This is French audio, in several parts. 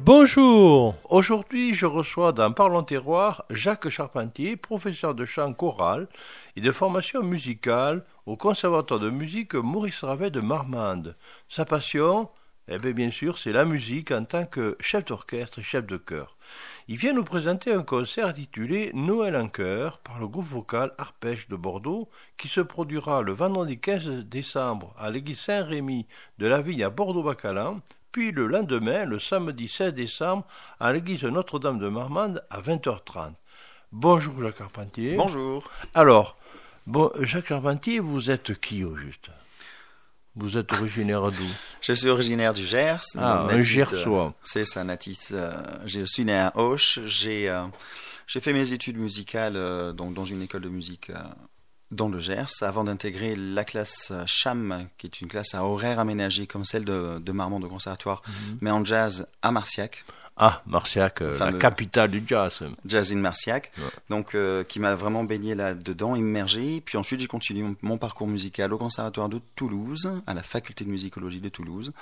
Bonjour Aujourd'hui, je reçois dans Parlons Terroir Jacques Charpentier, professeur de chant choral et de formation musicale au Conservatoire de musique Maurice Ravet de Marmande. Sa passion, eh bien, bien sûr, c'est la musique en tant que chef d'orchestre et chef de chœur. Il vient nous présenter un concert intitulé Noël en chœur par le groupe vocal Arpège de Bordeaux qui se produira le vendredi 15 décembre à l'église Saint-Rémy de la ville à Bordeaux-Bacalan puis le lendemain, le samedi 16 décembre, à l'église Notre-Dame de Marmande à 20h30. Bonjour Jacques Carpentier. Bonjour. Alors, bon, Jacques Carpentier, vous êtes qui au juste? Vous êtes originaire d'où Je suis originaire du Gers. Ah, un Gersois. C'est ça, natif. Euh, je suis né à Auch. J'ai euh, fait mes études musicales euh, donc dans une école de musique dans le Gers avant d'intégrer la classe CHAM, qui est une classe à horaire aménagé comme celle de, de Marmont de Conservatoire, mhm. mais en jazz à Marciac. Ah, Marciac, euh, la capitale du jazz. Jazz in Marciac, donc euh, qui m'a vraiment baigné là-dedans, immergé. Puis ensuite, j'ai continué mon, parcours musical au Conservatoire de Toulouse, à la faculté de musicologie de Toulouse,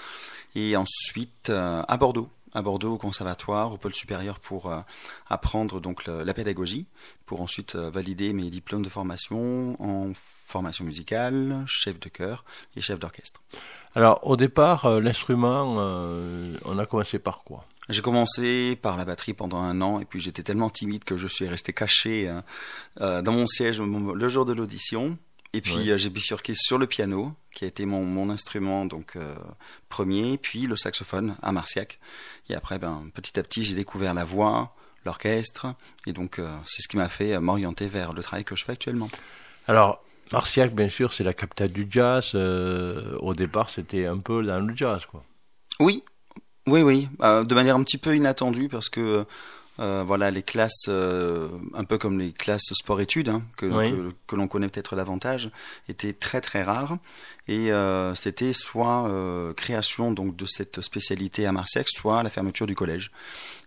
et ensuite euh, à Bordeaux, à Bordeaux au conservatoire, au pôle supérieur pour apprendre donc la pédagogie, pour ensuite valider mes diplômes de formation en formation musicale, chef de chœur et chef d'orchestre. Alors au départ, l'instrument, on a commencé par quoi? J'ai commencé par la batterie pendant un an et puis j'étais tellement timide que je suis resté caché dans mon siège le jour de l'audition. Et puis euh, j'ai bifurqué sur le piano, qui a été mon, mon instrument donc euh, premier, puis le saxophone à Marciac. Et après, ben, petit à petit, j'ai découvert la voix, l'orchestre, et donc euh, c'est ce qui m'a fait m'orienter vers le travail que je fais actuellement. Alors, Marciac, bien sûr, c'est la capitale du jazz. au départ, c'était un peu dans le jazz, quoi. Oui, oui, oui, de manière un petit peu inattendue, parce que euh, voilà, les classes, euh, un peu comme les classes sport-études, hein, que, que, l'on connaît peut-être davantage, étaient très très rares. Et euh, c'était soit création donc de cette spécialité à Marseille, soit la fermeture du collège.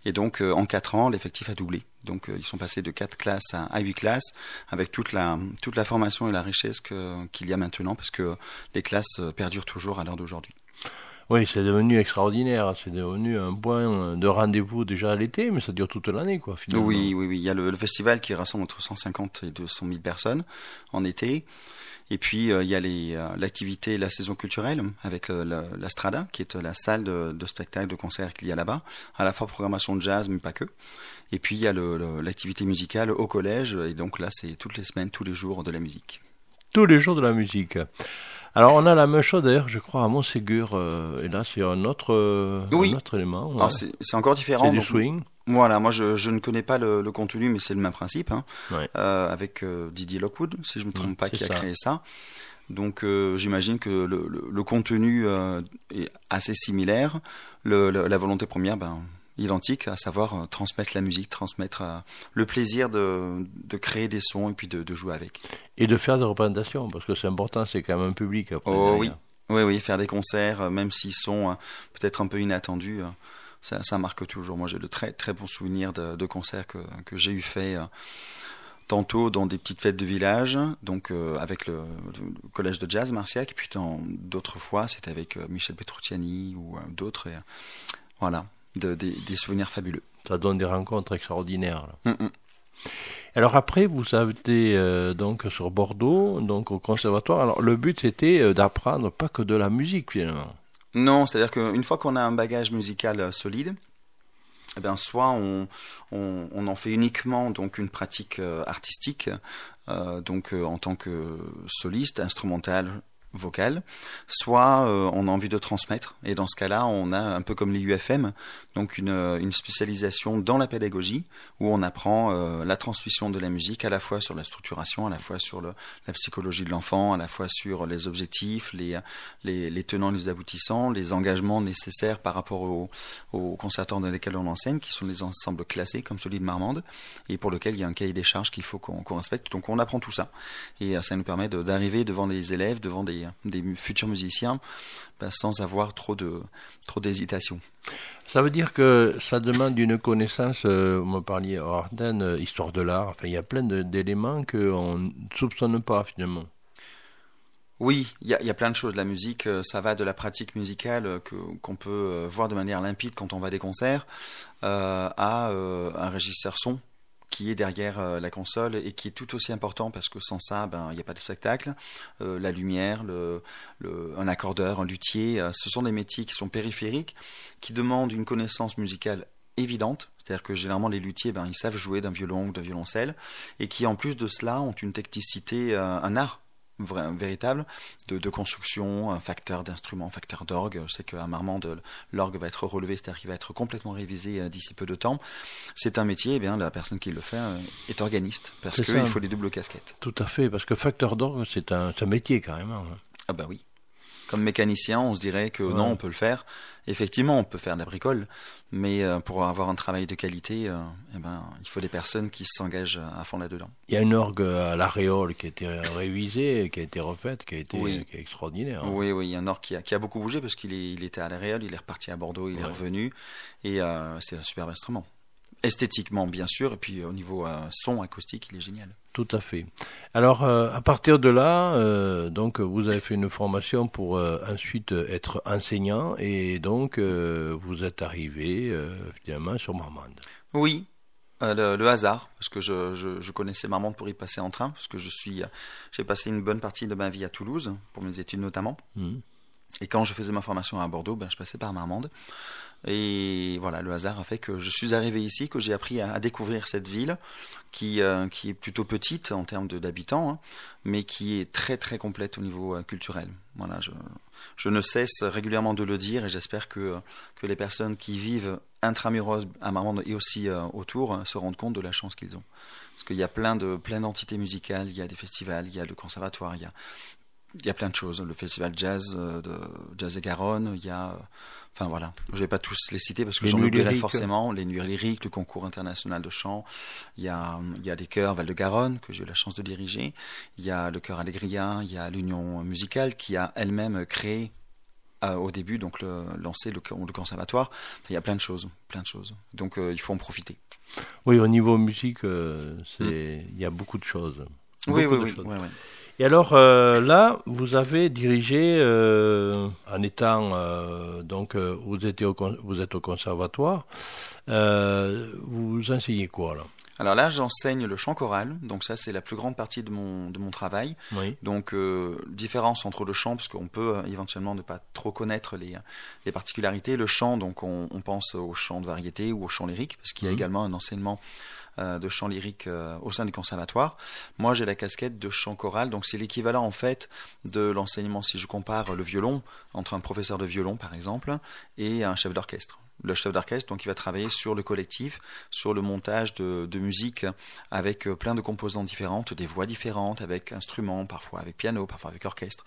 Et donc en quatre ans, l'effectif a doublé. Donc ils sont passés de quatre classes à, huit classes, avec toute la toute la formation et la richesse qu'il y a maintenant, parce que les classes perdurent toujours à l'heure d'aujourd'hui. Oui, c'est devenu extraordinaire. C'est devenu un point de rendez-vous déjà à l'été, mais ça dure toute l'année, quoi, finalement. Oui, oui, oui. Il y a le, festival qui rassemble entre 150 et 200 000 personnes en été. Et puis, euh, il y a euh, l'activité, la saison culturelle, avec la, Strada, qui est la salle de, de spectacle, de concert qu'il y a là-bas. À la fois programmation de jazz, mais pas que. Et puis, il y a l'activité musicale au collège. Et donc là, c'est toutes les semaines, tous les jours de la musique. Tous les jours de la musique. Alors on a la même chose d'ailleurs, je crois, à Montségur, euh, et là c'est un autre, euh, un autre élément. C'est encore différent. C'est du swing. Voilà, moi je, je, ne connais pas le, le contenu, mais c'est le même principe, hein, euh, avec euh, Didier Lockwood, si je ne me trompe pas, qui a créé ça. Donc euh, j'imagine que le, le, le contenu est assez similaire. la volonté première, ben, identique, à savoir euh, transmettre la musique, transmettre euh, le plaisir de, de, créer des sons et puis de, de, jouer avec. Et de faire des représentations, parce que c'est important, c'est quand même un public. Après, oh oui, oui, oui, faire des concerts, euh, même s'ils sont peut-être un peu inattendus, ça, ça, marque toujours. Moi, j'ai de très très bons souvenirs de, de concerts que, que j'ai eu fait. Tantôt dans des petites fêtes de village, donc avec le, collège de jazz Marciac, et puis d'autres fois c'était avec Michel Petrucciani ou d'autres. Voilà, des souvenirs fabuleux. Ça donne des rencontres extraordinaires. Mm, mm. Alors après, vous avez été euh, donc sur Bordeaux, donc au conservatoire. Alors le but c'était euh, d'apprendre pas que de la musique finalement. Non, c'est-à-dire qu'une fois qu'on a un bagage musical euh, solide, eh bien, soit on, on, on, en fait uniquement donc une pratique artistique, donc en tant que soliste, instrumental, vocale, soit on a envie de transmettre. Et dans ce cas-là, on a un peu comme les UFM, donc une, une spécialisation dans la pédagogie, où on apprend euh, la transmission de la musique à la fois sur la structuration, à la fois sur la psychologie de l'enfant, à la fois sur les objectifs, les, les, les, tenants, les aboutissants, les engagements nécessaires par rapport aux, aux conservateurs dans lesquels on enseigne, qui sont les ensembles classés comme celui de Marmande, et pour lequel il y a un cahier des charges qu'il faut qu'on respecte. Donc on apprend tout ça, et euh, ça nous permet d'arriver devant les élèves, devant des futurs musiciens ben, sans avoir trop de trop d'hésitation. Ça veut dire que ça demande une connaissance, euh, vous me parliez Arden, histoire de l'art, enfin il y a plein d'éléments qu'on ne soupçonne pas finalement. Oui, il y a, y a, plein de choses. La musique, euh, ça va de la pratique musicale euh, que, qu'on peut euh, voir de manière limpide quand on va à des concerts, euh, à euh, un régisseur son qui est derrière euh, la console et qui est tout aussi important parce que sans ça, ben il n'y a pas de spectacle. la lumière, le, un accordeur, un luthier, ce sont des métiers qui sont périphériques, qui demandent une connaissance musicale évidente. C'est-à-dire que généralement les luthiers, ben, ils savent jouer d'un violon ou d'un violoncelle, et qui en plus de cela ont une technicité, un art vrai, véritable de, de, construction, un facteur d'instrument, facteur d'orgue. Je sais qu'à Marmande, l'orgue va être relevé, c'est-à-dire qu'il va être complètement révisé euh, d'ici peu de temps. C'est un métier, eh bien, la personne qui le fait euh, est organiste, parce qu'il faut les doubles casquettes. Tout à fait, parce que facteur d'orgue, c'est un, un métier carrément. Ah bah oui comme mécanicien, on se dirait que ouais. non, on peut le faire. Effectivement, on peut faire de la bricole, mais euh, pour avoir un travail de qualité, euh, eh ben, il faut des personnes qui s'engagent à fond là-dedans. Il y a une orgue à l'Aréole qui a été révisée, qui a été refaite, qui a été oui. qui est extraordinaire. Hein. Oui, oui, il y a un orgue qui a, qui a beaucoup bougé parce qu'il il était à l'Aréole, il est reparti à Bordeaux, il ouais. est revenu, et euh, c'est un superbe instrument. Esthétiquement, bien sûr, et puis au niveau euh, son acoustique, il est génial. Tout à fait. Alors, euh, à partir de là, euh, donc, vous avez fait une formation pour euh, ensuite être enseignant, et donc, vous êtes arrivé finalement sur Marmande. Oui, le, le, hasard, parce que je, je, je, connaissais Marmande pour y passer en train, parce que je suis, j'ai passé une bonne partie de ma vie à Toulouse, pour mes études notamment. Mmh. Et quand je faisais ma formation à Bordeaux, ben, je passais par Marmande. Et voilà, le hasard a fait que je suis arrivé ici, que j'ai appris à, découvrir cette ville qui, euh, qui est plutôt petite en termes d'habitants, hein, mais qui est très très complète au niveau euh, culturel. Voilà, je, ne cesse régulièrement de le dire et j'espère que, que les personnes qui vivent intramuros à Marmande et aussi euh, autour se rendent compte de la chance qu'ils ont. Parce qu'il y a plein de plein d'entités musicales, il y a des festivals, il y a le conservatoire, il y a, il y a plein de choses. Le festival jazz de Jazz et Garonne, il y a Enfin voilà, je vais pas tous les citer parce que j'en oublierai forcément. Les nuits lyriques, le concours international de chant. Il y a, il y a des chœurs Val-de-Garonne que j'ai eu la chance de diriger. Il y a le chœur Allegria. Il y a l'Union musicale qui a elle-même créé euh, au début donc le, lancé le, le conservatoire. Enfin, il y a plein de choses, plein de choses. Donc euh, il faut en profiter. Oui, au niveau musique, euh, c'est mm. il y a beaucoup de choses. Beaucoup oui, oui, oui, oui, oui. Et alors euh, là, vous avez dirigé euh, en étant euh, donc vous étiez au, vous êtes au conservatoire. vous enseignez quoi là alors là, j'enseigne le chant choral, donc ça c'est la plus grande partie de mon de mon travail. Oui. Donc euh, différence entre le chant, parce qu'on peut éventuellement ne pas trop connaître les les particularités. Le chant, donc on, on pense au chant de variété ou au chant lyrique, parce qu'il y a mmh. également un enseignement euh, de chant lyrique euh, au sein du conservatoire. Moi, j'ai la casquette de chant choral, donc c'est l'équivalent en fait de l'enseignement, si je compare le violon, entre un professeur de violon par exemple, et un chef d'orchestre le chef d'orchestre, donc il va travailler sur le collectif, sur le montage de, de, musique avec plein de composantes différentes, des voix différentes, avec instruments, parfois avec piano, parfois avec orchestre.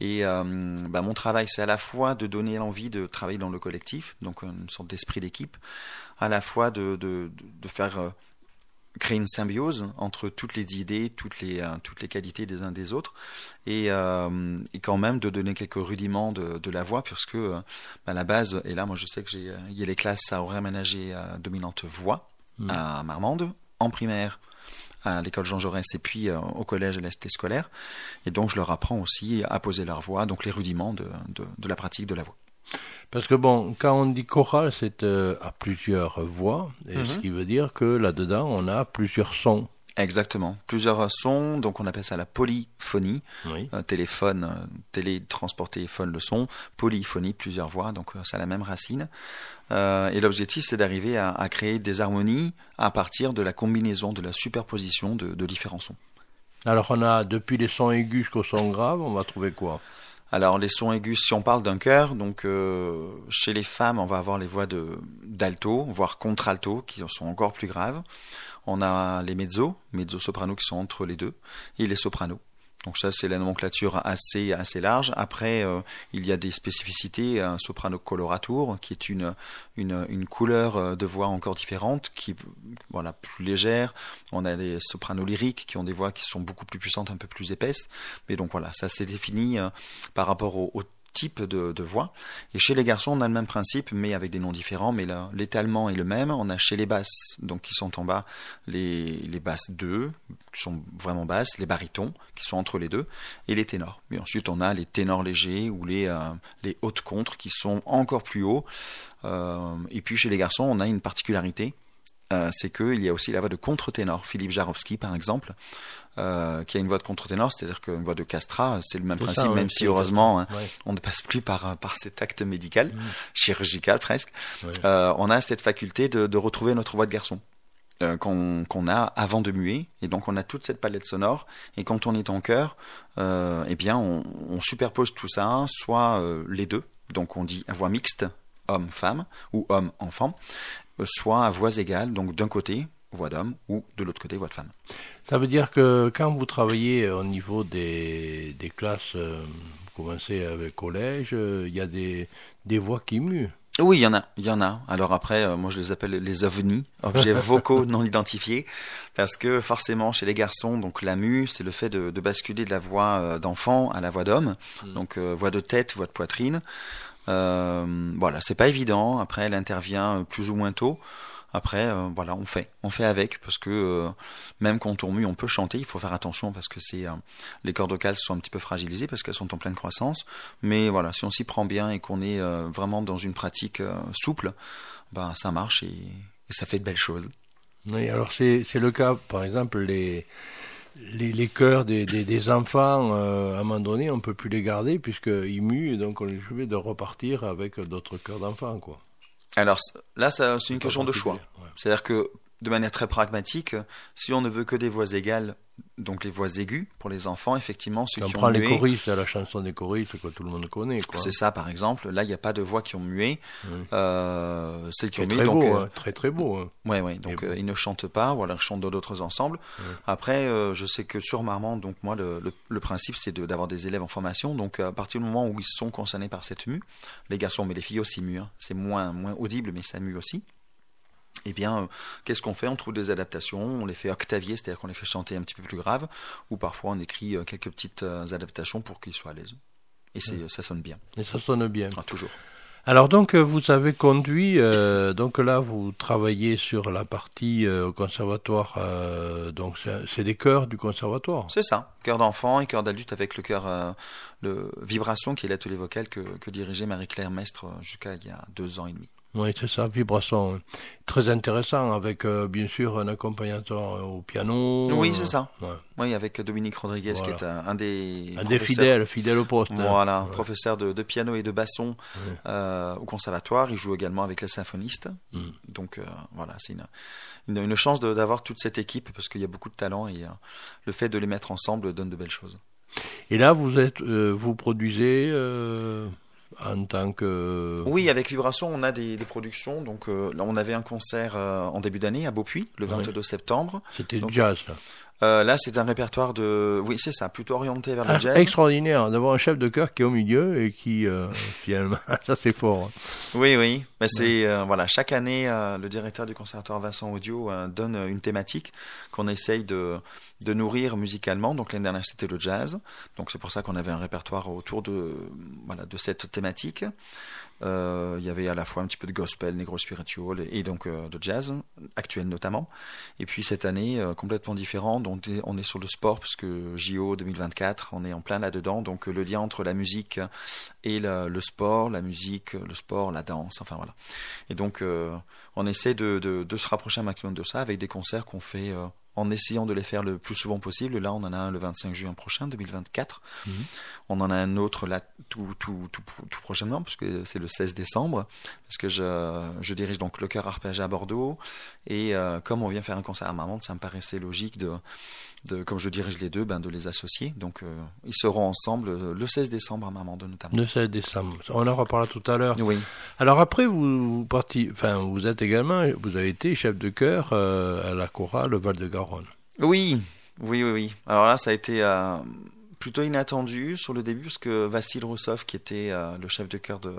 Et euh, bah, mon travail, c'est à la fois de donner l'envie de travailler dans le collectif, donc une sorte d'esprit d'équipe, à la fois de, de, de faire créer une symbiose entre toutes les idées, toutes les, euh, toutes les qualités des uns des autres, et, euh, et quand même de donner quelques rudiments de, de la voix, puisque euh, bah, la base, et là moi je sais que j'ai, il y a les classes à horaire aménagé à dominante voix mmh. à Marmande, en primaire à l'école Jean Jaurès et puis euh, au collège à l'Est scolaire, et donc je leur apprends aussi à poser leur voix, donc les rudiments de, de, de la pratique de la voix. Parce que bon, quand on dit chorale, c'est euh, à plusieurs voix, et mm -hmm. ce qui veut dire que là-dedans, on a plusieurs sons. Exactement, plusieurs sons, donc on appelle ça la polyphonie. Oui. Euh, téléphone, euh, télétransporter phone le son, polyphonie, plusieurs voix, donc euh, ça a la même racine. Et l'objectif, c'est d'arriver à, à, créer des harmonies à partir de la combinaison, de la superposition de, de différents sons. Alors on a depuis les sons aigus jusqu'aux sons graves, on va trouver quoi? Alors les sons aigus, si on parle d'un chœur, donc euh, chez les femmes, on va avoir les voix de d'alto, voire contralto, qui sont encore plus graves. On a les mezzo, mezzo soprano qui sont entre les deux, et les sopranos. Donc ça, c'est la nomenclature assez assez large. Après, euh, il y a des spécificités. Un soprano coloratur, qui est une une, une couleur euh, de voix encore différente, qui voilà plus légère. On a des sopranos lyriques qui ont des voix qui sont beaucoup plus puissantes, un peu plus épaisses. Mais donc voilà, ça c'est défini euh, par rapport au, au type de, voix. Et chez les garçons, on a le même principe, mais avec des noms différents. Mais l'étalement est le même. On a chez les basses, donc qui sont en bas, les, basses 2, qui sont vraiment basses, les barytons, qui sont entre les deux, et les ténors. Mais ensuite, on a les ténors légers ou les, euh, hautes contres, qui sont encore plus hauts. Euh, et puis chez les garçons, on a une particularité, euh, c'est qu'il y a aussi la voix de contre-ténor. Philippe Jarowski, par exemple, euh, qui a une voix de contre-ténor, c'est-à-dire qu'une voix de castrat, c'est le même principe, ça, ouais, même si heureusement hein, Ouais. on ne passe plus par, par cet acte médical, Mm. chirurgical presque, Ouais. euh, on a cette faculté de, de retrouver notre voix de garçon euh, qu'on qu'on a avant de muer, et donc on a toute cette palette sonore, et quand on est en chœur, eh bien on, on superpose tout ça, soit les deux, donc on dit à voix mixte, homme-femme, ou homme-enfant, soit à voix égales, donc d'un côté, voix d'homme, ou de l'autre côté, voix de femme. Ça veut dire que quand vous travaillez au niveau des, des classes, euh, vous commencez avec collège, euh, il y a des, des voix qui muent. Oui, il y en a, il y en a. Alors après, euh, moi je les appelle les ovnis, objets vocaux non identifiés, parce que forcément chez les garçons, donc la mue, c'est le fait de, de basculer de la voix euh, d'enfant à la voix d'homme, Mm. donc euh, voix de tête, voix de poitrine. Euh, voilà, c'est pas évident. Après, elle intervient euh, plus ou moins tôt. Après, euh, voilà, on fait, on fait avec, parce que même quand on mue, on peut chanter. Il faut faire attention parce que c'est les cordes vocales sont un petit peu fragilisées parce qu'elles sont en pleine croissance. Mais voilà, si on s'y prend bien et qu'on est vraiment dans une pratique souple, ben ça marche et, et ça fait de belles choses. Oui, alors c'est le cas, par exemple, les, les, les chœurs des, des, des enfants, euh, à un moment donné, on peut plus les garder puisqu'ils muent, et donc on est obligé de repartir avec d'autres chœurs d'enfants, quoi. Alors là, c'est une question de choix. ouais. C'est-à-dire que de manière très pragmatique, si on ne veut que des voix égales, donc les voix aiguës pour les enfants, effectivement, ceux on qui prend ont les mué, choristes, la chanson des choristes que tout le monde connaît, c'est ça par exemple. Là, il n'y a pas de voix qui ont mué. Oui. Euh, celles qui ont mué, très donc beau, euh, hein, très très beau. hein. Ouais, ouais. Donc euh, ils ne chantent pas, ou alors ils chantent dans d'autres ensembles. Après, euh, je sais que sur Marmande, donc moi, le, le, le principe, c'est de- d'avoir des élèves en formation. Donc à partir du moment où ils sont concernés par cette mue, les garçons, mais les filles aussi muent. hein. C'est moins moins audible, mais ça mue aussi. Eh bien, euh, qu'est-ce qu'on fait? On trouve des adaptations, on les fait octavier, c'est-à-dire qu'on les fait chanter un petit peu plus grave, ou parfois on écrit euh, quelques petites euh, adaptations pour qu'ils soient à l'aise. Et c'est, ça sonne bien, Et ça sonne bien. Ah, toujours. Alors donc vous avez conduit, euh, donc là vous travaillez sur la partie euh, au conservatoire, euh, donc c'est des chœurs du conservatoire? C'est ça, cœur d'enfant et cœur d'adulte avec le cœur, euh, le vibration qui est l'atelier vocal que, que dirigeait Marie-Claire Mestre jusqu'à il y a deux ans et demi. Oui, c'est ça, vibration. hein. Très intéressant avec euh, bien sûr un accompagnateur au piano. Oui, euh, c'est ça. ouais. Oui, avec Dominique Rodriguez Voilà. qui est un, un des Un des fidèles, fidèle au poste. hein. Voilà, Ouais. professeur de, de piano et de basson Ouais. euh, au conservatoire. Il joue également avec les symphonistes. Mm. Donc euh, voilà, c'est une, une, une chance d'avoir toute cette équipe parce qu'il y a beaucoup de talent et euh, le fait de les mettre ensemble donne de belles choses. Et là vous êtes, euh, vous produisez euh, en tant que. Oui, avec Vibration, on a des, des productions. Donc euh, là, on avait un concert euh, en début d'année à Beaupuy, le Ouais. 22 septembre. C'était jazz. Là. Euh, là, c'est un répertoire de... Oui, c'est ça, plutôt orienté vers le Ah, jazz. extraordinaire d'avoir un chef de chœur qui est au milieu et qui euh, finalement, ça c'est fort. hein. Oui, oui. Mais c'est euh, voilà, chaque année, euh, le directeur du conservatoire Vincent Audio donne une thématique qu'on essaye de, de nourrir musicalement. Donc l'année dernière, c'était le jazz. Donc c'est pour ça qu'on avait un répertoire autour de voilà de cette thématique. Euh, il y avait à la fois un petit peu de gospel, négro spiritual et, donc euh, de jazz actuel notamment. Et puis cette année euh, complètement différent, donc on est- sur le sport parce que JO 2024, on est en plein là-dedans. Donc le lien entre la musique et le, sport, la musique, le sport, la danse, enfin voilà. Et donc on essaie de, de, se rapprocher un maximum de ça avec des concerts qu'on fait en essayant de les faire le plus souvent possible. Là, on en a un le 25 juin prochain, 2024. Mhm. On en a un autre là tout, tout, tout, tout prochainement, parce que c'est le 16 décembre, parce que je, je dirige donc le chœur arpégé à Bordeaux. Et euh, comme on vient faire un concert à Marmande, ça me paraissait logique de, de comme je dirige les deux, ben, de les associer. Donc euh, ils seront ensemble euh, le 16 décembre à Marmande notamment. Le 16 décembre. On en reparlera tout à l'heure. Oui. Alors après, vous, vous parti, enfin, vous êtes également, vous avez été chef de chœur euh, à la chorale Val de Garonne. Oui, oui, oui, oui. Alors là, ça a été euh, plutôt inattendu sur le début parce que Vassil Roussov, qui était le chef de chœur de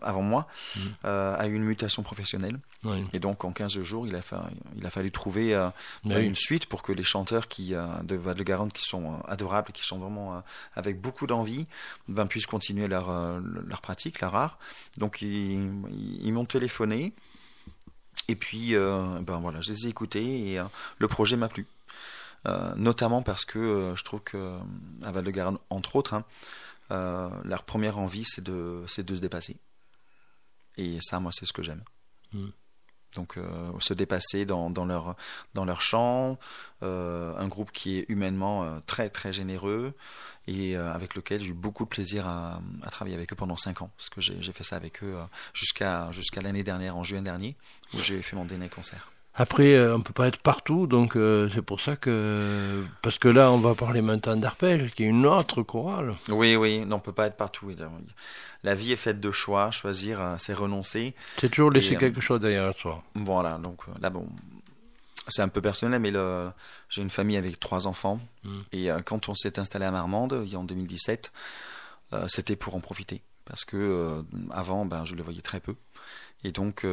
avant moi, Mm. euh, a eu une mutation professionnelle. Oui. Et donc, en 15 jours, il a, fa- il a fallu trouver euh, bah, oui. une suite pour que les chanteurs qui, euh, de Val-de-Garonne qui sont adorables, qui sont vraiment avec beaucoup d'envie, ben, puissent continuer leur, leur pratique, leur art. Donc, ils, ils m'ont téléphoné. Et puis, ben voilà, je les ai écoutés et le projet m'a plu. Notamment parce que je trouve que à Val-de-Garonne, entre autres, hein, euh, leur première envie, c'est de, c'est de se dépasser. Et ça, moi, c'est ce que j'aime. Mm. Donc, euh, se dépasser dans, dans leur dans leur chant, euh, un groupe qui est humainement euh, très très généreux et avec lequel j'ai eu beaucoup de plaisir à, à travailler avec eux pendant cinq ans, parce que j'ai fait ça avec eux jusqu'à jusqu'à l'année dernière, en juin dernier, où j'ai fait mon dernier concert. Après, euh, on peut pas être partout, donc euh, c'est pour ça que parce que là, on va parler maintenant d'arpège, qui est une autre chorale. Oui, oui, non, on peut pas être partout. La vie est faite de choix, choisir, euh, c'est renoncer. C'est toujours laisser Et, quelque chose derrière soi. Voilà, donc là, bon, c'est un peu personnel, mais le, j'ai une famille avec trois enfants. Mm. Et euh, quand on s'est installé à Marmande, il y a en 2017, euh, c'était pour en profiter. Parce que euh, avant, ben, je les voyais très peu. Et donc,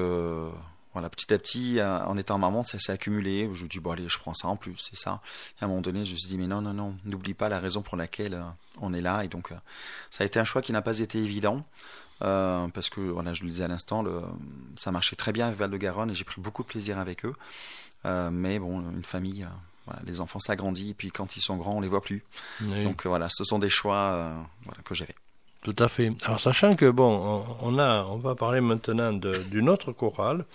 voilà, petit à petit, euh, en étant à Marmande, ça s'est accumulé. Je me dis, bon, allez, je prends ça en plus, c'est ça. Et à un moment donné, je me suis dit, mais non, non, non, n'oublie pas la raison pour laquelle euh, on est là. Et donc, euh, ça a été un choix qui n'a pas été évident. parce que, voilà, je le disais à l'instant, ça marchait très bien avec Val-de-Garonne et j'ai pris beaucoup de plaisir avec eux. Mais bon, une famille, voilà, les enfants s'agrandissent et puis quand ils sont grands, on les voit plus. Oui, Donc voilà, ce sont des choix voilà, que j'ai fait. Tout à fait. Alors, sachant que bon, on, a, on va parler maintenant d'une autre chorale,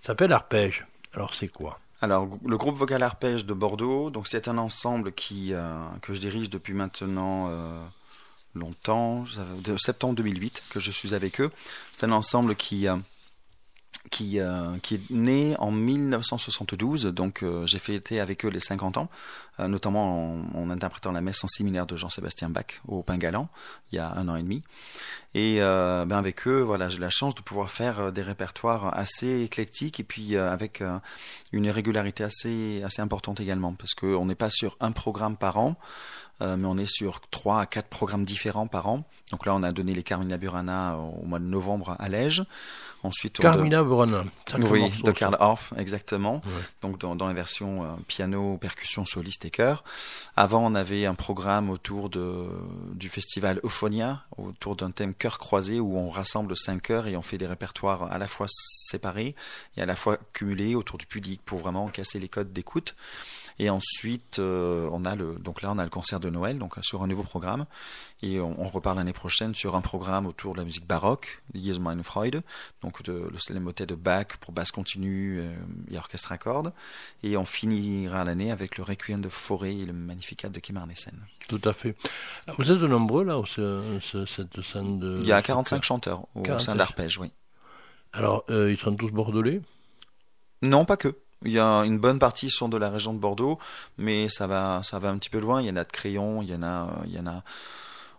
qui s'appelle arpège. Alors, c'est quoi? Alors, le groupe vocal arpège de Bordeaux, donc c'est un ensemble qui euh, que je dirige depuis maintenant euh, longtemps, de septembre 2008 que je suis avec eux. C'est un ensemble qui euh, qui, euh, qui est né en 1972, donc euh, j'ai fêté avec eux les 50 ans, euh, notamment en, en interprétant la messe en séminaire de Jean-Sébastien Bach au Pingalan, il y a un an et demi. Et euh, ben avec eux, voilà, j'ai la chance de pouvoir faire euh, des répertoires assez éclectiques et puis euh, avec une régularité assez, assez importante également, parce qu'on n'est pas sur un programme par an, euh, mais on est sur trois à quatre programmes différents par an. Donc là, on a donné les Carmina Burana au mois de novembre à Lège. Ensuite, Carmina Burana. oui, de. Karl Orff, exactement. Ouais. Donc dans, dans les versions euh, piano, percussion, soliste et chœur. Avant, on avait un programme autour de, du festival Euphonia, autour d'un thème chœur croisé où on rassemble cinq chœurs et on fait des répertoires à la fois séparés et à la fois cumulés autour du public pour vraiment casser les codes d'écoute. Et ensuite, euh, on a le, donc là, on a le concert de Noël, donc sur un nouveau programme. Et on, on repart l'année prochaine sur un programme autour de la musique baroque, Lies meine Freude, donc de, le motet de Bach pour basse continue euh, et orchestre à cordes. Et on finira l'année avec le Requiem de Forêt et le Magnificat de Kim Arnesen. Tout à fait. Vous êtes de nombreux là, ce- ce- cette scène de. Il y a 45 chanteurs au 45. sein d'Arpège, oui. Alors, euh, ils sont tous bordelais? Non, pas que. Il y a une bonne partie sont de la région de Bordeaux, mais ça va, ça va un petit peu loin. Il y en a de Crayon, il y en a, il y en a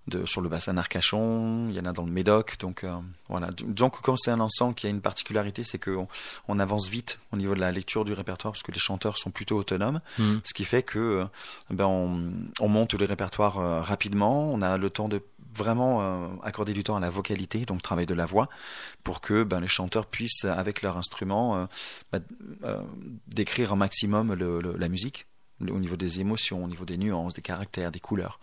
de, sur le bassin d'Arcachon, il y en a dans le Médoc. Donc euh, voilà. Que comme c'est un ensemble qui a une particularité, c'est qu'on on avance vite au niveau de la lecture du répertoire parce que les chanteurs sont plutôt autonomes, Hmm. ce qui fait que euh, ben on, on monte les répertoires euh, rapidement. On a le temps de vraiment euh, accorder du temps à la vocalité, donc travail de la voix, pour que ben, les chanteurs puissent, avec leur instrument, euh, ben, euh, décrire un maximum le, le- la musique au niveau des émotions, au niveau des nuances, des caractères, des couleurs.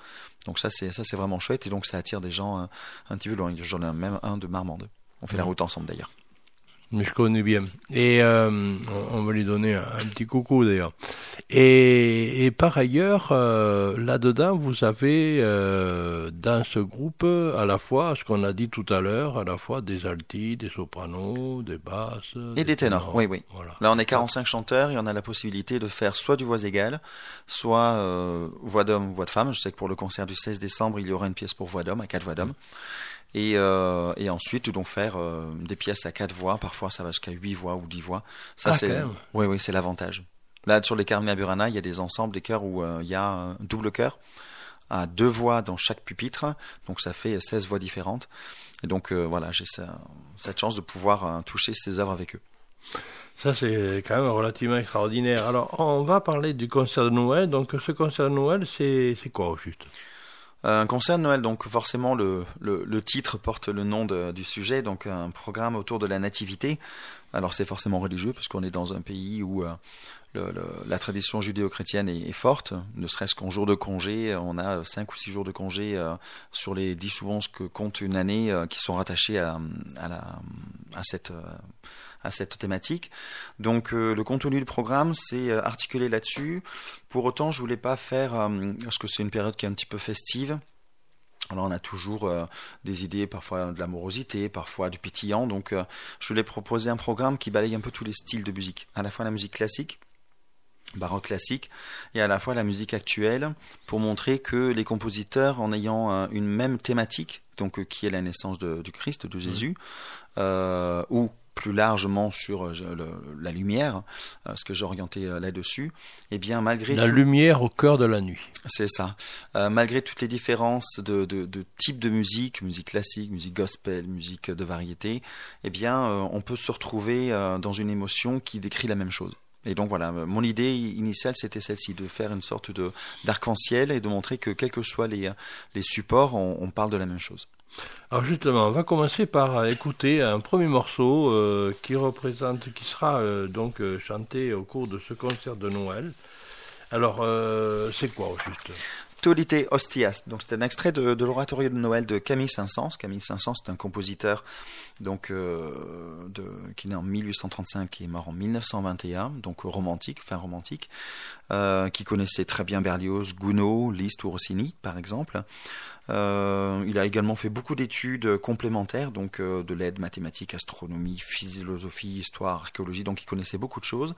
Donc ça c'est ça c'est vraiment chouette et donc ça attire des gens euh, un petit peu loin. J'en ai même un de Marmande. On fait la Mhm. route ensemble d'ailleurs. Mais je connais bien. Et euh, on va lui donner un, un petit coucou d'ailleurs. Et, et par ailleurs, euh, là-dedans, vous avez euh, dans ce groupe à la fois, ce qu'on a dit tout à l'heure, à la fois des altis, des sopranos, des basses. Et des ténors, oui, oui. Voilà. Là, on est 45 chanteurs et on a la possibilité de faire soit du voix égale, soit euh, voix d'homme, voix de femme. Je sais que pour le concert du 16 décembre, il y aura une pièce pour voix d'homme, à quatre voix d'homme. Et, euh, et ensuite, donc faire euh, des pièces à quatre voix. Parfois, ça va jusqu'à huit voix ou dix voix. Ça, Ah, c'est, oui, oui, c'est l'avantage. Là, sur les Carmina Burana, il y a des ensembles, des chœurs où euh, il y a un double chœur à deux voix dans chaque pupitre. Donc, ça fait 16 voix différentes. Et donc, euh, voilà, j'ai cette chance de pouvoir toucher ces œuvres avec eux. Ça, c'est quand même relativement extraordinaire. Alors, on va parler du concert de Noël. Donc, ce concert de Noël, c'est quoi au juste? Un concert Noël, donc forcément le, le, titre porte le nom du sujet, donc un programme autour de la nativité. Alors c'est forcément religieux parce qu'on est dans un pays où la tradition judéo-chrétienne est, forte, ne serait-ce qu'en jour de congé, on a 5 ou 6 jours de congé euh, sur les 10 ou 11 que compte une année euh, qui sont rattachés à, à, cette, euh, à cette thématique. Donc le contenu du programme, c'est articulé là-dessus. Pour autant, je voulais pas faire, parce que c'est une période qui est un petit peu festive, alors on a toujours des idées, parfois de l'amorosité, parfois du pétillant. Donc je voulais proposer un programme qui balaye un peu tous les styles de musique, à la fois la musique classique, baroque classique et à la fois la musique actuelle pour montrer que les compositeurs en ayant euh, une même thématique donc euh, qui est la naissance du Christ de Jésus euh, ou plus largement sur la lumière, ce que j'ai orienté là-dessus, et eh bien malgré la lumière au cœur de la nuit. C'est ça. malgré toutes les différences de, de, de type de musique, musique classique, musique gospel, musique de variété, eh bien on peut se retrouver dans une émotion qui décrit la même chose. Et donc voilà, mon idée initiale c'était celle-ci, de faire une sorte de d'arc-en-ciel et de montrer que quels que soient les, les supports, on, parle de la même chose. Alors justement, on va commencer par écouter un premier morceau euh, qui représente, qui sera euh, donc euh, chanté au cours de ce concert de Noël. Alors, c'est quoi au juste? Tolite Hostias. Donc c'est un extrait de, l'oratorio de Noël de Camille Saint-Saëns. Camille Saint-Saëns, c'est un compositeur donc euh, qui est en 1835 et est mort en 1921, donc romantique, fin romantique, euh, qui connaissait très bien Berlioz, Gounod, Liszt ou Rossini par exemple. Euh, il a également fait beaucoup d'études complémentaires, donc euh, de l'aide mathématiques, astronomie, philosophie, histoire, archéologie, donc il connaissait beaucoup de choses.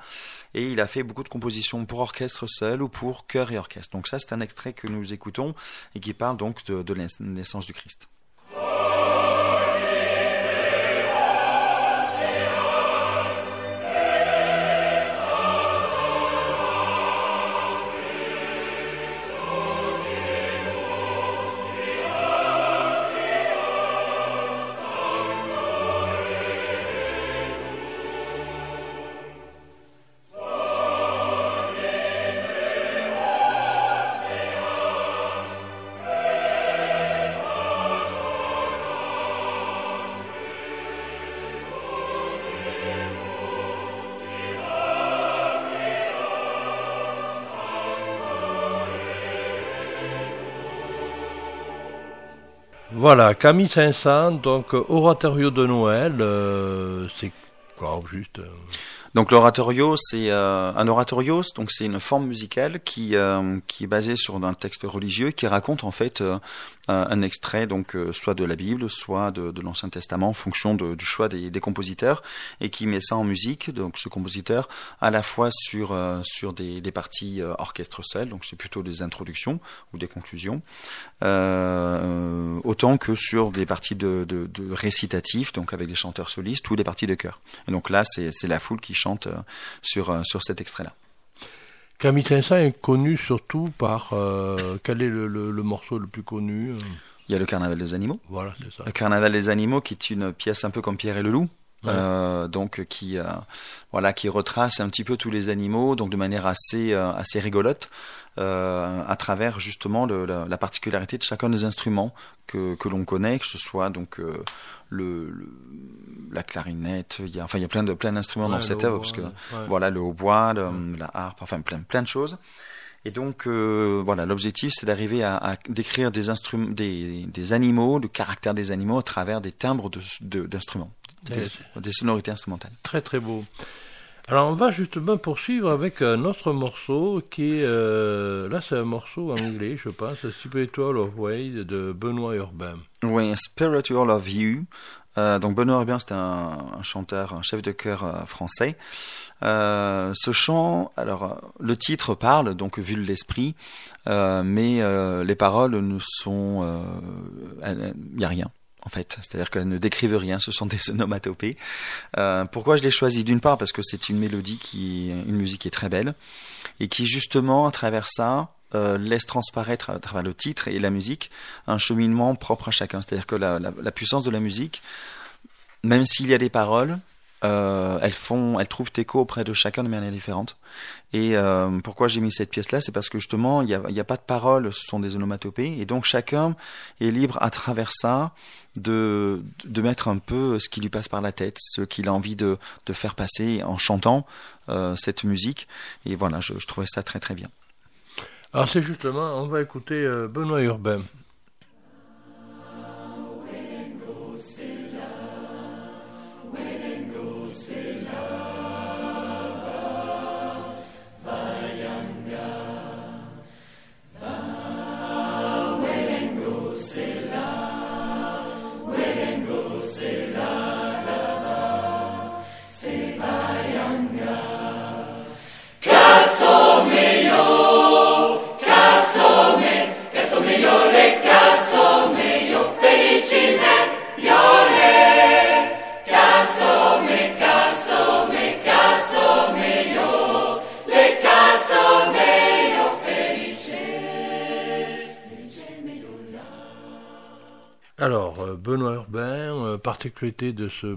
Et il a fait beaucoup de compositions pour orchestre seul ou pour chœur et orchestre. Donc ça, c'est un extrait que nous écoutons et qui parle donc de, de la naissance du Christ. Voilà, Camille 500, donc oratorio de Noël, euh, c'est quoi juste euh donc l'oratorio, c'est euh, un oratorio, donc c'est une forme musicale qui euh, qui est basée sur un texte religieux qui raconte en fait euh, un extrait donc soit de la Bible, soit de, de l'Ancien Testament en fonction du choix des, des, compositeurs et qui met ça en musique. Donc ce compositeur à la fois sur sur des, parties orchestre seul, donc c'est plutôt des introductions ou des conclusions, autant que sur des parties de, de, de récitatifs, donc avec des chanteurs solistes ou des parties de chœur. Et donc là c'est la foule qui chante euh, sur, euh, sur cet extrait-là. Camille Saint-Saëns est connu surtout par euh, quel est le, le, morceau le plus connu Il y a le Carnaval des animaux. Voilà, c'est ça. Le Carnaval des animaux, qui est une pièce un peu comme Pierre et le loup. Euh, donc qui voilà qui retrace un petit peu tous les animaux donc de manière assez assez rigolote à travers justement le, la, la, particularité de chacun des instruments que, que l'on connaît que ce soit donc le, la clarinette, il y a, enfin il y a plein de plein d'instruments dans cette œuvre parce que voilà le hautbois, la harpe, enfin plein plein de choses. Et donc euh, voilà, l'objectif c'est d'arriver à, à, décrire des instruments, des, des, animaux, le caractère des animaux à travers des timbres d'instruments, de, des, des, sonorités instrumentales. Très très beau. Alors on va justement poursuivre avec un autre morceau qui est euh, là c'est un morceau anglais je pense, Spiritual of Way de Benoît Urbain. Oui, Spiritual of You. Euh, donc Benoît Urbain c'est un, chanteur, un chef de chœur euh, français. Ce chant, alors le titre parle donc vu l'esprit, mais les paroles ne sont, il n'y a rien en fait, c'est-à-dire qu'elles ne décrivent rien, ce sont des onomatopées. Euh, pourquoi je l'ai choisi D'une part parce que c'est une mélodie qui, une musique qui est très belle et qui justement à travers ça euh, laisse transparaître à travers le titre et la musique un cheminement propre à chacun. C'est-à-dire que la, la, la, puissance de la musique, même s'il y a des paroles, euh, elles font, elles trouvent écho auprès de chacun de manière différente. Et euh, pourquoi j'ai mis cette pièce-là, c'est parce que justement, il n'y a, a, pas de paroles, ce sont des onomatopées, et donc chacun est libre à travers ça de, de mettre un peu ce qui lui passe par la tête, ce qu'il a envie de, de faire passer en chantant euh, cette musique. Et voilà, je, je trouvais ça très très bien. Alors c'est justement, on va écouter Benoît Urbain. Benoît Urbain, euh, particularité de ce,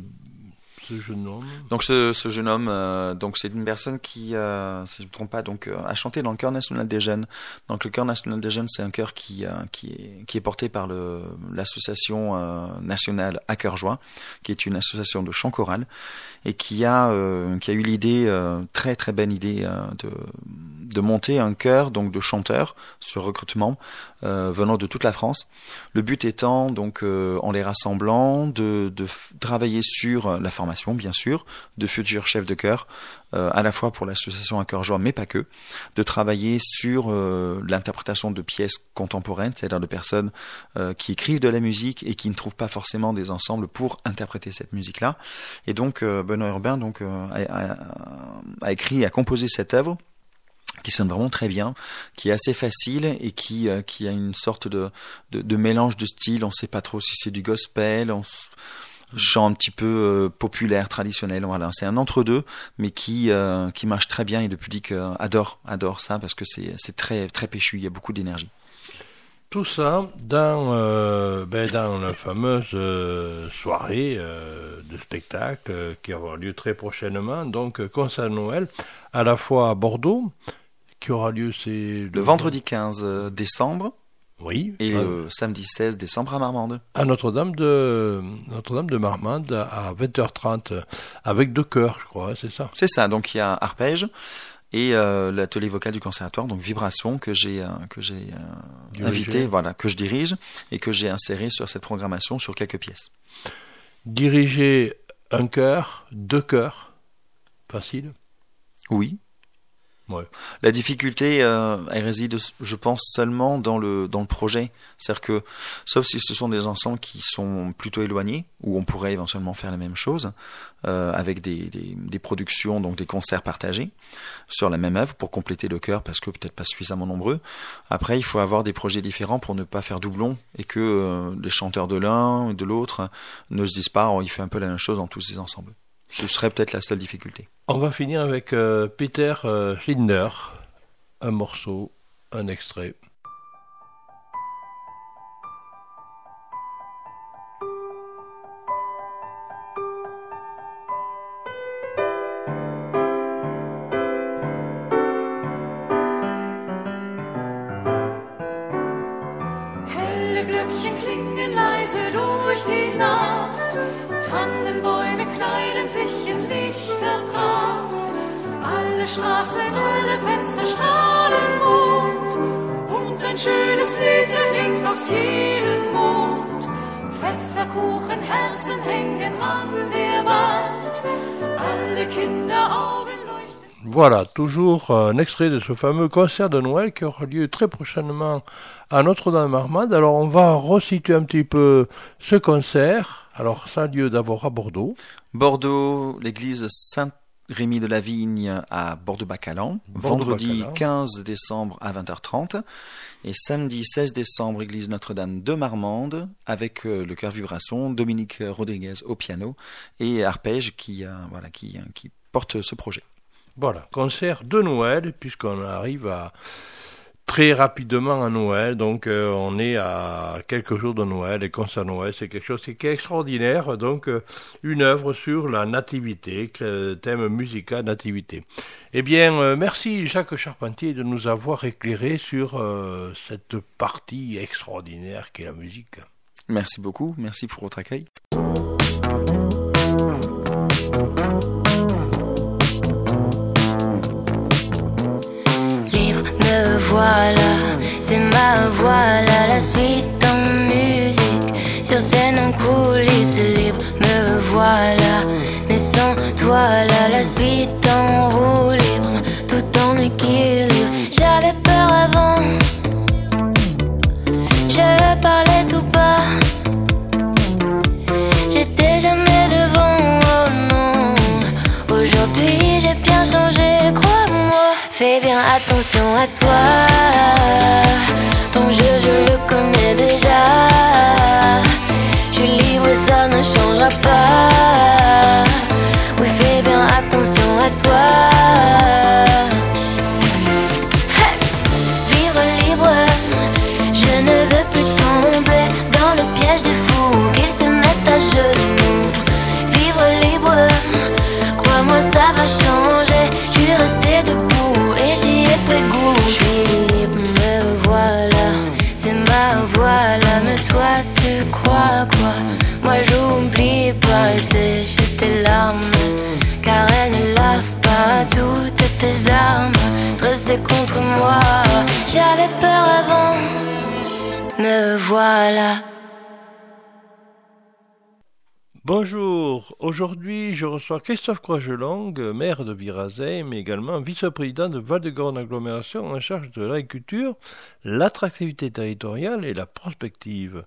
jeune homme Donc ce, jeune homme, euh, donc c'est une personne qui, euh, si je ne me trompe pas, donc a chanté dans le chœur national des jeunes. Donc le chœur national des jeunes, c'est un chœur qui qui est porté par l'association nationale à cœur joie, qui est une association de chant choral et qui a qui a eu l'idée très très bonne idée de de monter un chœur donc de chanteurs sur recrutement euh, venant de toute la France. Le but étant donc euh, en les rassemblant de, de travailler sur la formation bien sûr de futurs chefs de chœur euh, à la fois pour l'association à cœur joie mais pas que de travailler sur euh, l'interprétation de pièces contemporaines c'est-à-dire de personnes euh, qui écrivent de la musique et qui ne trouvent pas forcément des ensembles pour interpréter cette musique là et donc Benoît Urbain donc a, a, a écrit a composé cette œuvre qui sonne vraiment très bien, qui est assez facile et qui euh, qui a une sorte de, de, de mélange de styles. On sait pas trop si c'est du gospel, on chant un petit peu euh, populaire, traditionnel. Voilà, c'est un entre-deux, mais qui euh, qui marche très bien et le public euh, adore adore ça parce que c'est c'est très très péchu. Il y a beaucoup d'énergie. Tout ça dans, euh, ben dans la fameuse euh, soirée euh, de spectacle qui aura lieu très prochainement, donc concert Noël, à la fois à Bordeaux, qui aura lieu c'est le, le vendredi 15 décembre. Oui. Et le samedi 16 décembre à Marmande. À Notre-Dame de Notre-Dame de Marmande à 20h30 avec deux chœurs, je crois, c'est ça. C'est ça. Donc il y a arpège et euh, l'atelier vocal du conservatoire, donc vibration que j'ai euh, que j'ai euh, invité, voilà, que je dirige et que j'ai inséré sur cette programmation sur quelques pièces. Diriger un chœur, deux chœurs, facile? Oui. Ouais. La difficulté, euh, elle réside, je pense, seulement dans le dans le projet. C'est-à-dire que, sauf si ce sont des ensembles qui sont plutôt éloignés, où on pourrait éventuellement faire la même chose, euh, avec des, des, des, productions, donc des concerts partagés sur la même œuvre pour compléter le chœur, parce que peut-être pas suffisamment nombreux. Après, il faut avoir des projets différents pour ne pas faire doublon et que euh, les chanteurs de l'un et de l'autre ne se disent pas, oh, il fait un peu la même chose dans tous ces ensembles. Ce serait peut-être la seule difficulté. On va finir avec euh, Peter euh, Schindler, un morceau, un extrait. Un extrait de ce fameux concert de Noël qui aura lieu très prochainement à Notre-Dame-Marmande. Alors on va resituer un petit peu ce concert. Alors ça a lieu d'abord à Bordeaux. Bordeaux, l'église Saint Rémi de la Vigne à Bordeaux-Bacalan, vendredi 15 décembre à 20h30 et samedi 16 décembre église Notre-Dame de Marmande avec euh, le chœur vibration Dominique Rodriguez au piano et arpège qui euh, voilà qui qui porte ce projet. Voilà, concert de Noël puisqu'on arrive à très rapidement à Noël. Donc euh, on est à quelques jours de Noël et concert Noël, c'est quelque chose qui est extraordinaire. Donc euh, une œuvre sur la nativité, thème musical nativité. Eh bien, euh, merci Jacques Charpentier de nous avoir éclairé sur cette partie extraordinaire qu'est la musique. Merci beaucoup, merci pour votre accueil. La suite en musique. Sur scène en coulisses libre, me voilà. Mais sans toi là, la suite en roue libre, tout en équilibre. J'avais peur avant, je parlais tout bas. J'étais jamais devant, oh non. Aujourd'hui j'ai bien changé, crois-moi. Fais bien attention à toi. Le connais déjà. Je livre, ça ne changera pas. Oui, fais bien attention à toi. Contre moi. J'avais peur avant, me voilà. Bonjour, aujourd'hui je reçois Christophe Croigelong, maire de Virazay, mais également vice-président de Val-de-Grande Agglomération en charge de l'agriculture, l'attractivité territoriale et la prospective.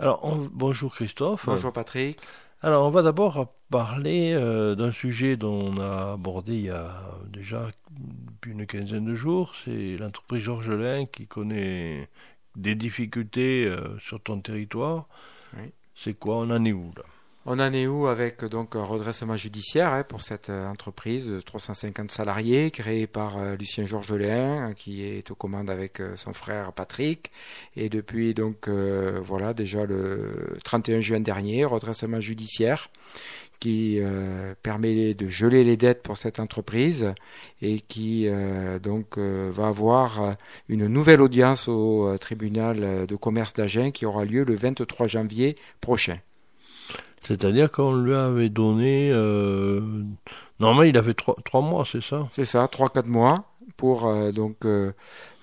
Alors, bonjour Christophe. Bonjour Patrick. Alors, on va d'abord parler euh, d'un sujet dont on a abordé il y a déjà depuis une quinzaine de jours. C'est l'entreprise Georgelin qui connaît des difficultés euh, sur ton territoire. C'est quoi? On en est où là? On en est où avec donc un redressement judiciaire hein, pour cette euh, entreprise de 350 salariés créée par euh, Lucien Georgelin qui est aux commandes avec euh, son frère Patrick et depuis donc voilà déjà le 31 juin dernier redressement judiciaire qui permet de geler les dettes pour cette entreprise et qui donc va avoir une nouvelle audience au tribunal de commerce d'Agen qui aura lieu le 23 janvier prochain. C'est-à-dire qu'on lui avait donné... Euh... Normalement, il avait trois, trois mois, c'est ça? C'est ça, trois, quatre mois pour euh, donc euh,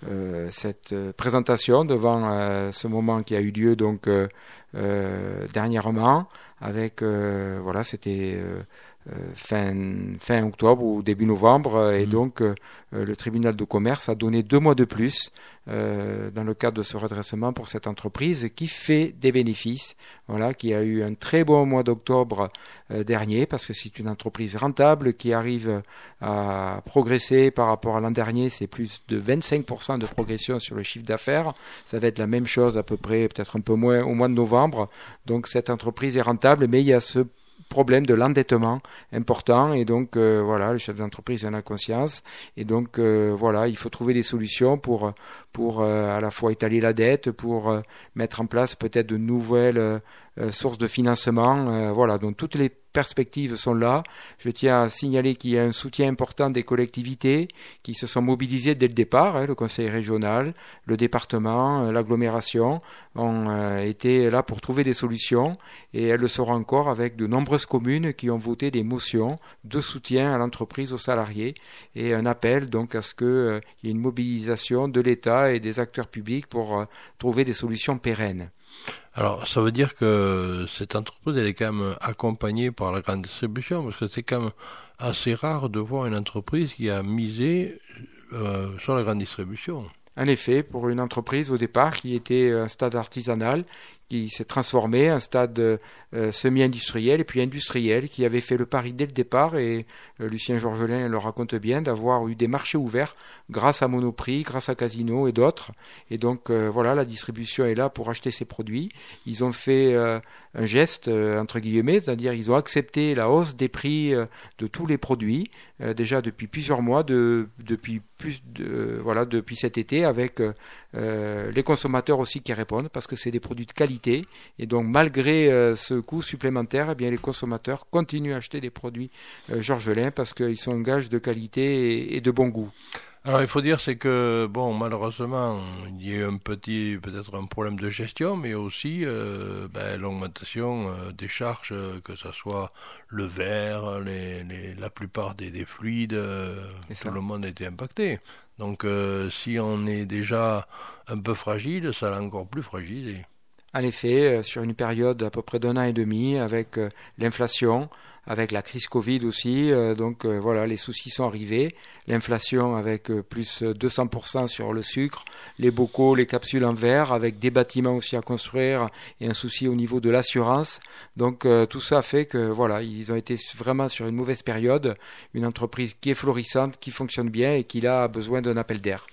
euh cette euh, présentation devant euh, ce moment qui a eu lieu donc dernièrement avec voilà c'était fin, fin octobre ou début novembre. Et mmh. donc, euh, euh, le tribunal de commerce a donné deux mois de plus dans le cadre de ce redressement pour cette entreprise qui fait des bénéfices. Voilà, qui a eu un très bon mois d'octobre dernier parce que c'est une entreprise rentable qui arrive à progresser par rapport à l'an dernier. C'est plus de 25% de progression sur le chiffre d'affaires. Ça va être la même chose à peu près, peut-être un peu moins au mois de novembre. Donc cette entreprise est rentable, mais il y a ce problème de l'endettement important. Et donc euh, voilà le chef d'entreprise en a conscience. Et donc euh, voilà il faut trouver des solutions pour pour euh, à la fois étaler la dette pour mettre en place peut-être de nouvelles sources de financement voilà donc toutes les perspectives sont là. Je tiens à signaler qu'il y a un soutien important des collectivités qui se sont mobilisées dès le départ. Hein, le conseil régional, le département, euh, l'agglomération ont euh, été là pour trouver des solutions et elles le seront encore avec de nombreuses communes qui ont voté des motions de soutien à l'entreprise, aux salariés et un appel donc à ce qu'il euh, y ait une mobilisation de l'État et des acteurs publics pour trouver des solutions pérennes. Alors, ça veut dire que cette entreprise, elle est quand même accompagnée par la grande distribution, parce que c'est quand même assez rare de voir une entreprise qui a misé euh, sur la grande distribution. En effet, pour une entreprise au départ qui était un stade artisanal, qui s'est transformé, un stade euh, semi-industriel et puis industriel, qui avait fait le pari dès le départ, et euh, Lucien Georgelin le raconte bien, d'avoir eu des marchés ouverts grâce à Monoprix, grâce à Casino et d'autres. Et donc euh, voilà, la distribution est là pour acheter ces produits. Ils ont fait un geste, entre guillemets, c'est-à-dire ils ont accepté la hausse des prix de tous les produits, déjà depuis plusieurs mois, de, depuis plus de, voilà, depuis cet été, avec les consommateurs aussi qui répondent, parce que c'est des produits de qualité. Et donc malgré ce coût supplémentaire, eh bien, les consommateurs continuent à acheter des produits euh, Georgelin parce qu'ils sont un gage de qualité et, de bon goût. Alors il faut dire c'est que bon malheureusement il y a eu un petit peut-être un problème de gestion mais aussi euh, ben, l'augmentation euh, des charges que ce soit le verre les, la plupart des, des fluides tout le monde a été impacté. Donc si on est déjà un peu fragile ça l'a encore plus fragilisé en effet, euh, sur une période à peu près d'un an et demi, avec euh, l'inflation, avec la crise Covid aussi. Euh, donc voilà, les soucis sont arrivés. L'inflation avec plus 200% sur le sucre, les bocaux, les capsules en verre, avec des bâtiments aussi à construire et un souci au niveau de l'assurance. Donc tout ça fait que voilà, ils ont été vraiment sur une mauvaise période. Une entreprise qui est florissante, qui fonctionne bien et qui a besoin d'un appel d'air.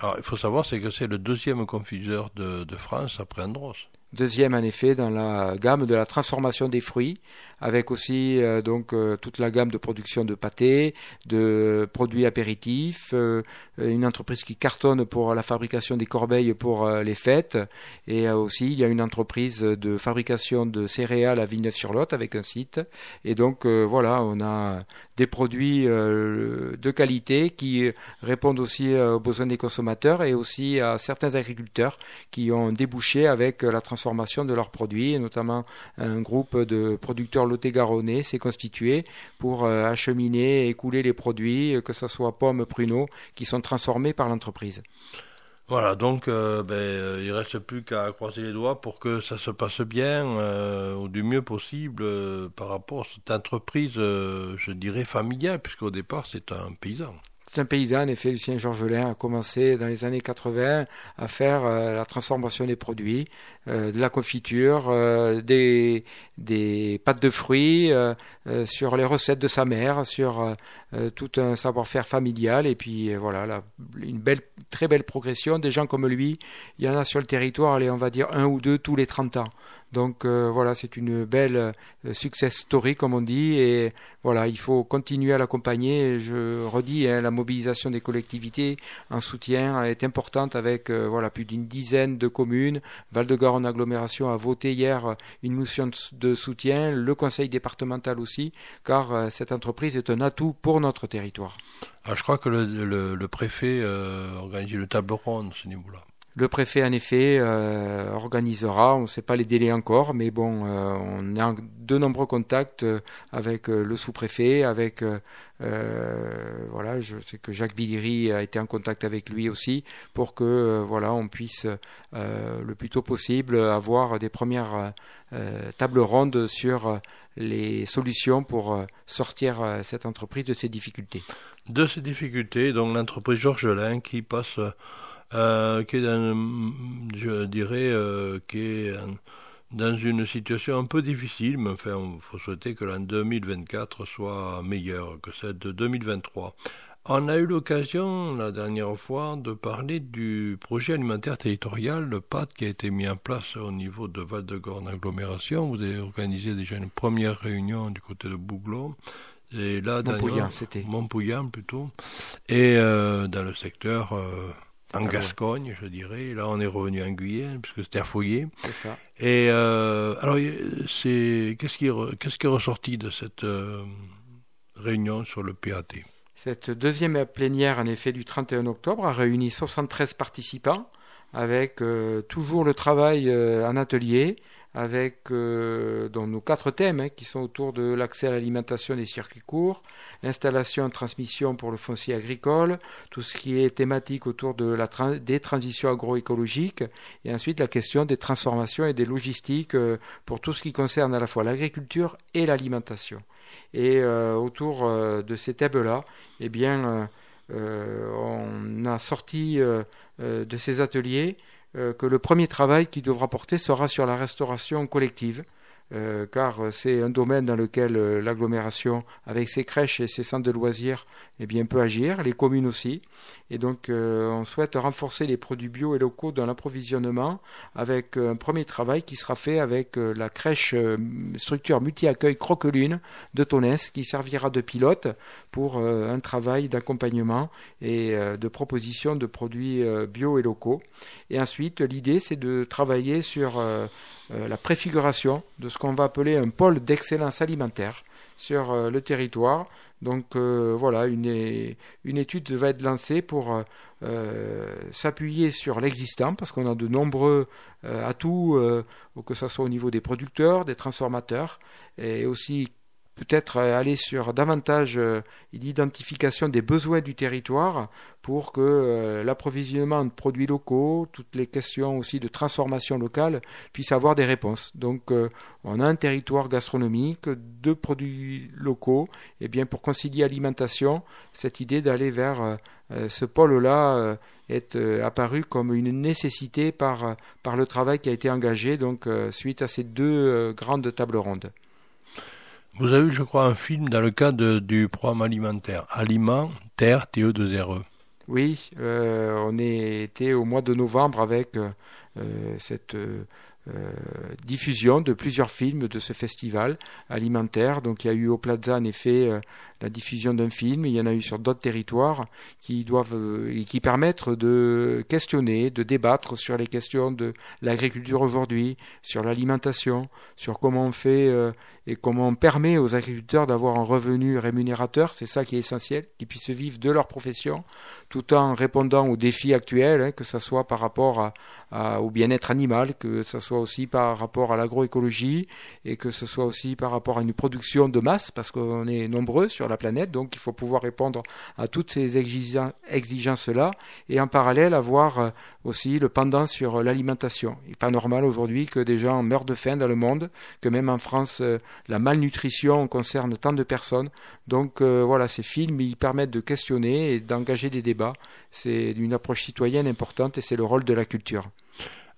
Alors il faut savoir c'est que c'est le deuxième confiseur de, de France après Andros. Deuxième, en effet, dans la gamme de la transformation des fruits, avec aussi euh, donc euh, toute la gamme de production de pâtés, de produits apéritifs, euh, une entreprise qui cartonne pour la fabrication des corbeilles pour les fêtes, et aussi il y a une entreprise de fabrication de céréales à Villeneuve-sur-Lot avec un site, et donc voilà, on a des produits de qualité qui répondent aussi aux besoins des consommateurs et aussi à certains agriculteurs qui ont débouché avec la transformation de leurs produits, et notamment un groupe de producteurs Lot-et-Garonnais s'est constitué pour euh, acheminer et écouler les produits, euh, que ce soit pommes, pruneaux, qui sont transformés par l'entreprise. Voilà, donc euh, ben, euh, il reste plus qu'à croiser les doigts pour que ça se passe bien ou du mieux possible par rapport à cette entreprise, je dirais familiale, puisqu'au départ c'est un paysan. C'est un paysan, en effet, Lucien Georgelin a commencé dans les années 80 à faire euh, la transformation des produits, euh, de la confiture, euh, des, pâtes de fruits, sur les recettes de sa mère, sur tout un savoir-faire familial. Et puis voilà, une belle, très belle progression. Des gens comme lui, il y en a sur le territoire, allez, on va dire un ou deux tous les 30 ans. Donc euh, voilà, c'est une belle euh, success story comme on dit et voilà, il faut continuer à l'accompagner. Je redis, hein, la mobilisation des collectivités en soutien est importante avec euh, voilà plus d'une dizaine de communes. Val-de-Garonne agglomération a voté hier une motion de soutien, le conseil départemental aussi, car cette entreprise est un atout pour notre territoire. Ah, je crois que le, préfet organise le table ronde ce niveau-là. Le préfet, en effet, euh, organisera, on ne sait pas les délais encore, mais bon, euh, on en de nombreux contacts euh, avec le sous-préfet, avec, voilà, je sais que Jacques Bidiri a été en contact avec lui aussi, pour que, voilà, on puisse le plus tôt possible avoir des premières tables rondes sur les solutions pour sortir cette entreprise de ses difficultés. De ces difficultés, donc l'entreprise Georgelin qui passe euh, qui est dans, je dirais, euh, qui est dans une situation un peu difficile, mais enfin, il faut souhaiter que l'an 2024 soit meilleur que celle de 2023. On a eu l'occasion la dernière fois de parler du projet alimentaire territorial, le PAT, qui a été mis en place au niveau de Val-de-Gorne agglomération. Vous avez organisé déjà une première réunion du côté de Bouglon. Et là, Montpouillan, c'était. Montpouillan plutôt. Et euh, dans le secteur euh, en ah Gascogne, je dirais. Là, on est revenu en Guyane, puisque c'était à Fouillé. C'est ça. Et euh, alors, c'est qu'est-ce qui, qu'est-ce qui est ressorti de cette euh, réunion sur le PAT Cette deuxième plénière, en effet, du 31 octobre, a réuni 73 participants, avec euh, toujours le travail en atelier, avec euh, nos quatre thèmes hein, qui sont autour de l'accès à l'alimentation des circuits courts, l'installation et transmission pour le foncier agricole, tout ce qui est thématique autour de la des transitions agroécologiques, et ensuite la question des transformations et des logistiques euh, pour tout ce qui concerne à la fois l'agriculture et l'alimentation. Et euh, autour de ces thèmes-là, eh bien, on a sorti de ces ateliers que le premier travail qui devra porter sera sur la restauration collective. Euh, car euh, c'est un domaine dans lequel euh, l'agglomération, avec ses crèches et ses centres de loisirs, eh bien, peut agir, les communes aussi. Et donc, on souhaite renforcer les produits bio et locaux dans l'approvisionnement avec un premier travail qui sera fait avec la crèche structure multi-accueil Croquelune de Tonès, qui servira de pilote pour un travail d'accompagnement et de proposition de produits bio et locaux. Et ensuite, l'idée, c'est de travailler sur la préfiguration de ce qu'on va appeler un pôle d'excellence alimentaire sur euh, le territoire. Donc euh, voilà, une, une, étude va être lancée pour s'appuyer sur l'existant, parce qu'on a de nombreux atouts, que ce soit au niveau des producteurs, des transformateurs, et aussi peut-être euh, aller sur davantage euh, l'identification des besoins du territoire pour que euh, l'approvisionnement de produits locaux, toutes les questions aussi de transformation locale puissent avoir des réponses. Donc on a un territoire gastronomique, de produits locaux, et bien pour concilier alimentation, cette idée d'aller vers ce pôle-là est apparue comme une nécessité par, par le travail qui a été engagé donc suite à ces deux grandes tables rondes. Vous avez eu, je crois, un film dans le cadre du programme alimentaire. Aliments, Terre, TE2RE. Oui, euh, on était au mois de novembre avec euh, cette euh, diffusion de plusieurs films de ce festival alimentaire. Donc il y a eu au Plaza en effet la diffusion d'un film. Il y en a eu sur d'autres territoires qui doivent et qui permettent de questionner, de débattre sur les questions de l'agriculture aujourd'hui, sur l'alimentation, sur comment on fait et comment on permet aux agriculteurs d'avoir un revenu rémunérateur, c'est ça qui est essentiel, qu'ils puissent vivre de leur profession, tout en répondant aux défis actuels, hein, que ce soit par rapport à, au bien-être animal, que ce soit aussi par rapport à l'agroécologie, et que ce soit aussi par rapport à une production de masse, parce qu'on est nombreux sur la planète, donc il faut pouvoir répondre à toutes ces exigences-là, et en parallèle avoir euh, aussi le pendant sur l'alimentation. Il n'est pas normal aujourd'hui que des gens meurent de faim dans le monde, que même en France, euh, la malnutrition concerne tant de personnes. Donc euh, voilà, ces films, ils permettent de questionner et d'engager des débats. C'est une approche citoyenne importante et c'est le rôle de la culture.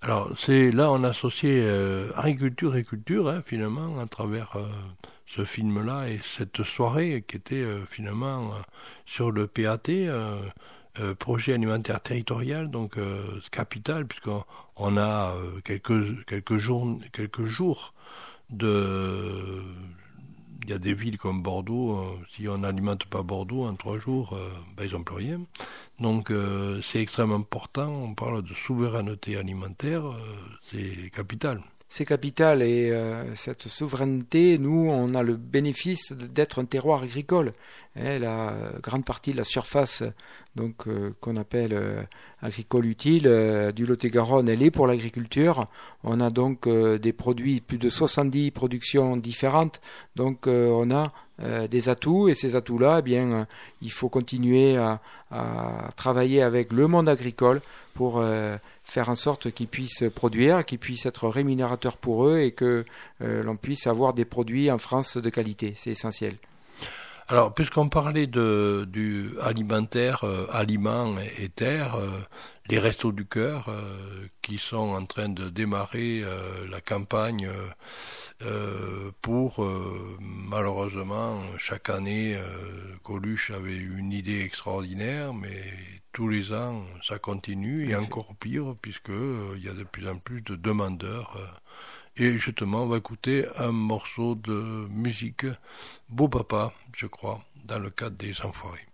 Alors c'est là on associait euh, agriculture et culture hein, finalement à travers euh, ce film-là et cette soirée qui était finalement sur le PAT. projet alimentaire territorial, donc capital, puisqu'on on a quelques, quelques, jours, quelques jours de il y a des villes comme Bordeaux, euh, si on n'alimente pas Bordeaux en trois jours, euh, ben, ils n'ont plus rien. Donc euh, c'est extrêmement important, on parle de souveraineté alimentaire, c'est capital c'est capital et euh, cette souveraineté, nous, on a le bénéfice d'être un terroir agricole. Hein, la grande partie de la surface, donc euh, qu'on appelle euh, agricole utile du Lot-et-Garonne, elle est pour l'agriculture. On a donc des produits, plus de 70 productions différentes. Donc on a des atouts et ces atouts-là, eh bien, il faut continuer à, à, travailler avec le monde agricole pour faire en sorte qu'ils puissent produire, qu'ils puissent être rémunérateurs pour eux et que euh, l'on puisse avoir des produits en France de qualité. C'est essentiel. Alors, puisqu'on parlait de, du alimentaire, euh, aliments et terre, euh, les restos du cœur qui sont en train de démarrer la campagne pour, malheureusement, chaque année, Coluche avait une idée extraordinaire, mais tous les ans, ça continue et encore pire puisque euh, il y a de plus en plus de demandeurs. Euh. et justement, on va écouter un morceau de musique, Beau Papa, je crois, dans le cadre des Enfoirés.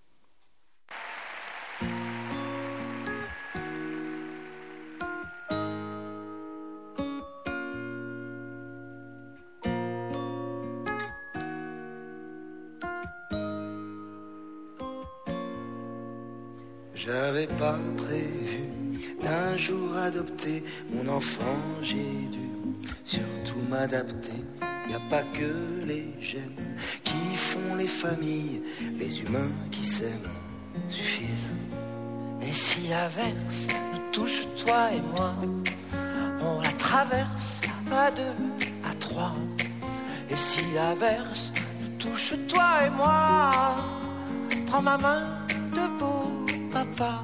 Prévu d'un jour adopter mon enfant, j'ai dû surtout m'adapter. Y a pas que les gènes qui font les familles, les humains qui s'aiment suffisent. Et si l'averse nous touche, toi et moi, on la traverse à deux, à trois. Et si l'averse nous touche, toi et moi, prends ma main debout papa.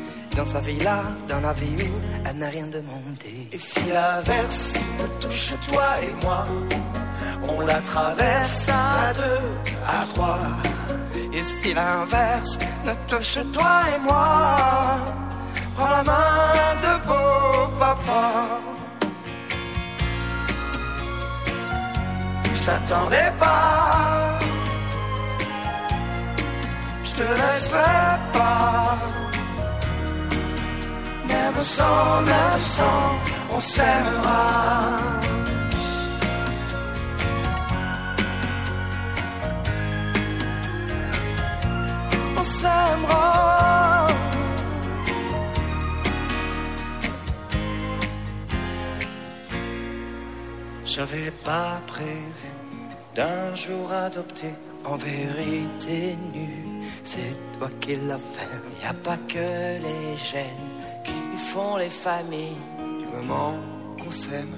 Dans sa vie-là, dans la vie où elle n'a rien demandé. Et si l'averse me touche toi et moi, on la traverse à deux, à trois. Et si l'inverse ne touche toi et moi, prends la main de beau papa. Je t'attendais pas, je te laisserai Même sans, même sans, on s'aimera. On s'aimera. J'avais pas prévu d'un jour adopter en vérité nue. C'est toi qui l'as fait. Y a pas que les gènes font les familles du moment qu'on s'aime.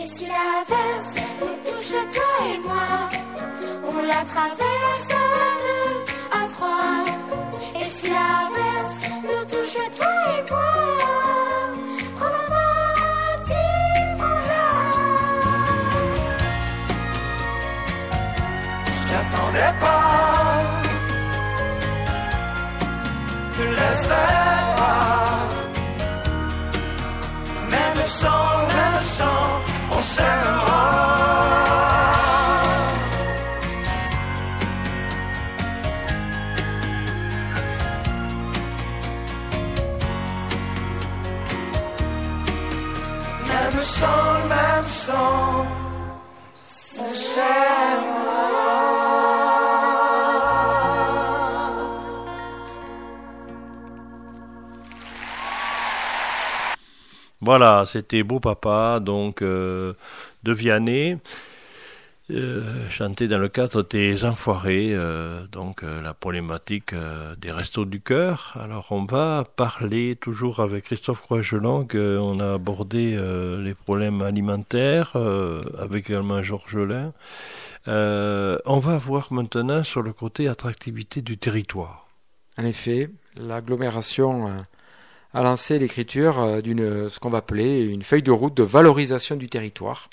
Et si l'averse nous touche toi et moi, on la traverse à deux, à trois. Et si l'averse nous touche toi et moi, prends ma main, tu prendras. Je t'attendais pas, je te Même sans, on s'aimera. Même sans, même sans, on s'aimera. Voilà, c'était Beau Papa, donc euh, de Vianney, euh, chanté dans le cadre des Enfoirés, euh, donc la problématique des restos du cœur. Alors on va parler toujours avec Christophe Croix-Gelang, on a abordé les problèmes alimentaires, avec également Georges Lin. Euh, on va voir maintenant sur le côté attractivité du territoire. En effet, l'agglomération euh, a lancé l'écriture euh, d'une ce qu'on va appeler une feuille de route de valorisation du territoire.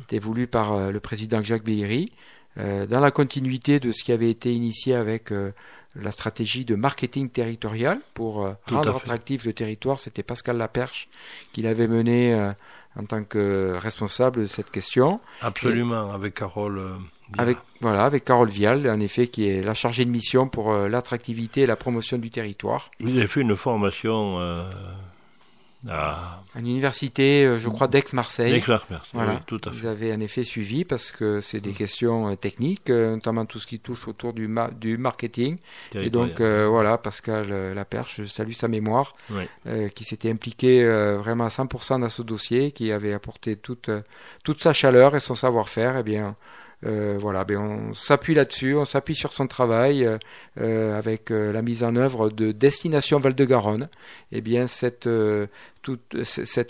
C'était voulu par euh, le président Jacques Béhéry, euh, dans la continuité de ce qui avait été initié avec euh, la stratégie de marketing territorial pour euh, à rendre attractif le territoire. C'était Pascal Laperche qui l'avait mené euh, en tant que responsable de cette question. Absolument, avec Carole. Avec voilà, avec Carole Vial, en effet, qui est la chargée de mission pour euh, l'attractivité et la promotion du territoire. Vous avez fait une formation euh, à À l'université, euh, je crois, d'Aix-Marseille. Aix-Marseille. Voilà. Oui, tout à Vous fait. avez en effet suivi parce que c'est des questions euh, techniques, notamment tout ce qui touche autour du, ma- du marketing. Et donc euh, voilà, Pascal Laperche, je salue sa mémoire, Oui. euh, qui s'était impliqué euh, vraiment à 100% dans ce dossier, qui avait apporté toute toute sa chaleur et son savoir-faire. Eh bien, euh, voilà, ben on s'appuie là-dessus, on s'appuie sur son travail euh, euh, avec la mise en œuvre de Destination Val-de-Garonne. Eh bien, cette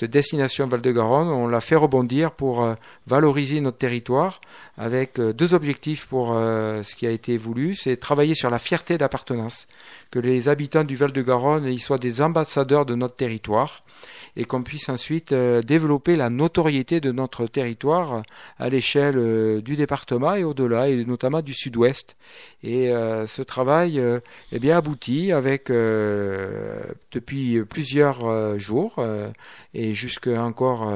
destination Val-de-Garonne, on l'a fait rebondir pour valoriser notre territoire avec deux objectifs pour ce qui a été voulu, c'est travailler sur la fierté d'appartenance, que les habitants du Val-de-Garonne ils soient des ambassadeurs de notre territoire et qu'on puisse ensuite euh, développer la notoriété de notre territoire à l'échelle euh, du département et au-delà, et notamment du sud-ouest. Et euh, ce travail euh, est bien abouti avec euh, depuis plusieurs euh, jours euh, et jusque encore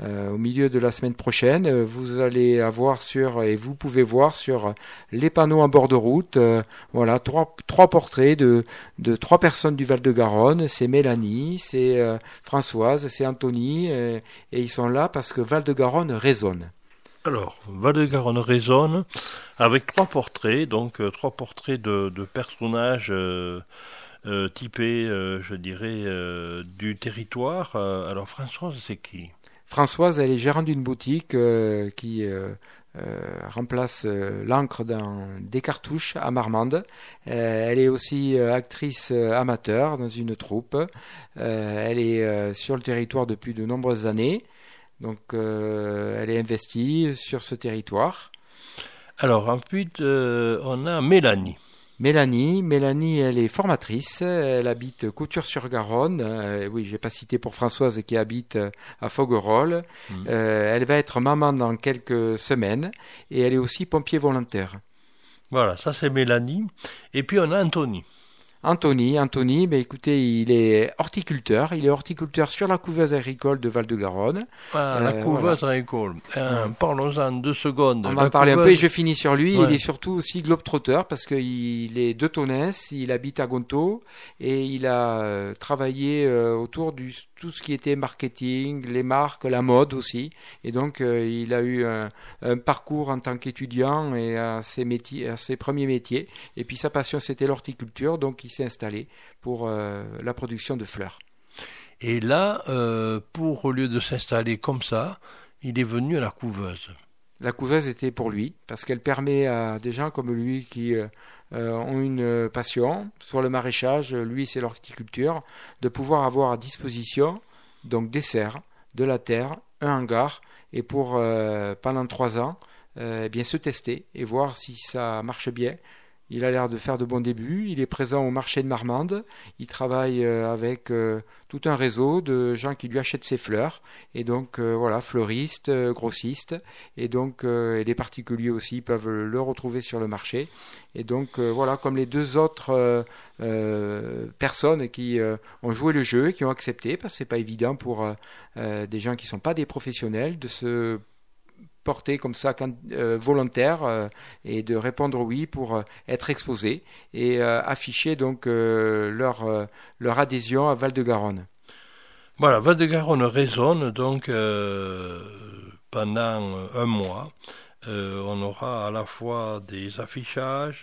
euh, euh, au milieu de la semaine prochaine, euh, vous allez avoir sur et vous pouvez voir sur les panneaux en bord de route, euh, voilà trois trois portraits de de trois personnes du Val-de-Garonne. C'est Mélanie, c'est euh, Françoise, c'est Anthony, euh, et ils sont là parce que Val-de-Garonne résonne. Alors, Val-de-Garonne résonne avec trois portraits, donc euh, trois portraits de, de personnages euh, euh, typés, euh, je dirais, euh, du territoire. Euh, alors, Françoise, c'est qui? Françoise, elle est gérante d'une boutique euh, qui euh, euh, remplace l'encre dans des cartouches à Marmande. Elle est aussi actrice amateur dans une troupe. Elle est sur le territoire depuis de nombreuses années. Donc elle est investie sur ce territoire. Alors ensuite, on a Mélanie. Mélanie, Mélanie, elle est formatrice, elle habite Couture-sur-Garonne. Euh, oui, j'ai pas cité pour Françoise qui habite euh, à Foguerolles. Mhm. Euh, elle va être maman dans quelques semaines et elle est aussi pompier volontaire. Voilà, ça c'est Mélanie. Et puis on a Anthony. Anthony, Anthony, ben écoutez, il est horticulteur. Il est horticulteur sur la couveuse agricole de Val-de-Garonne. Ah, la Euh, couveuse agricole. Euh, Parlons-en deux secondes. On va en parler un peu et je finis sur lui. Ouais. Il est surtout aussi globe-trotteur parce qu'il est de Tonès, il habite à Gonto et il a euh, travaillé autour du tout ce qui était marketing, les marques, la mode aussi. Et donc euh, il a eu un, un parcours en tant qu'étudiant et à ses métiers, à ses premiers métiers. Et puis sa passion c'était l'horticulture, donc il s'est installé pour euh, la production de fleurs. Et là, euh, pour au lieu de s'installer comme ça, il est venu à la couveuse. La couveuse était pour lui, parce qu'elle permet à des gens comme lui qui euh, ont une passion, soit le maraîchage, lui c'est l'horticulture, de pouvoir avoir à disposition donc des serres, de la terre, un hangar, et pour euh, pendant trois ans, euh, eh bien se tester et voir si ça marche bien. Il a l'air de faire de bons débuts. Il est présent au marché de Marmande. Il travaille euh, avec euh, tout un réseau de gens qui lui achètent ses fleurs. Et donc, euh, voilà, fleuristes, euh, grossistes. Et donc, et les particuliers aussi peuvent le retrouver sur le marché. Et donc, voilà, comme les deux autres personnes qui ont joué le jeu et qui ont accepté, parce que c'est pas évident pour des gens qui sont pas des professionnels de se porter comme ça euh, volontaire euh, et de répondre oui pour euh, être exposé et afficher donc leur, leur adhésion à Val-de-Garonne. Voilà, Val-de-Garonne résonne donc pendant un mois. Euh, on aura à la fois des affichages,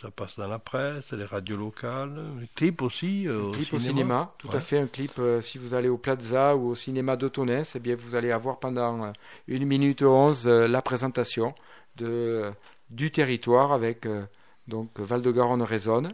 ça passe dans la presse, les radios locales, les clips aussi. euh, clip au au cinéma, tout Ouais. à fait un clip euh, si vous allez au Plaza ou au cinéma d'Autonès, eh bien vous allez avoir pendant euh, une minute onze euh, la présentation de, du territoire avec donc Val-de-Garonne résonne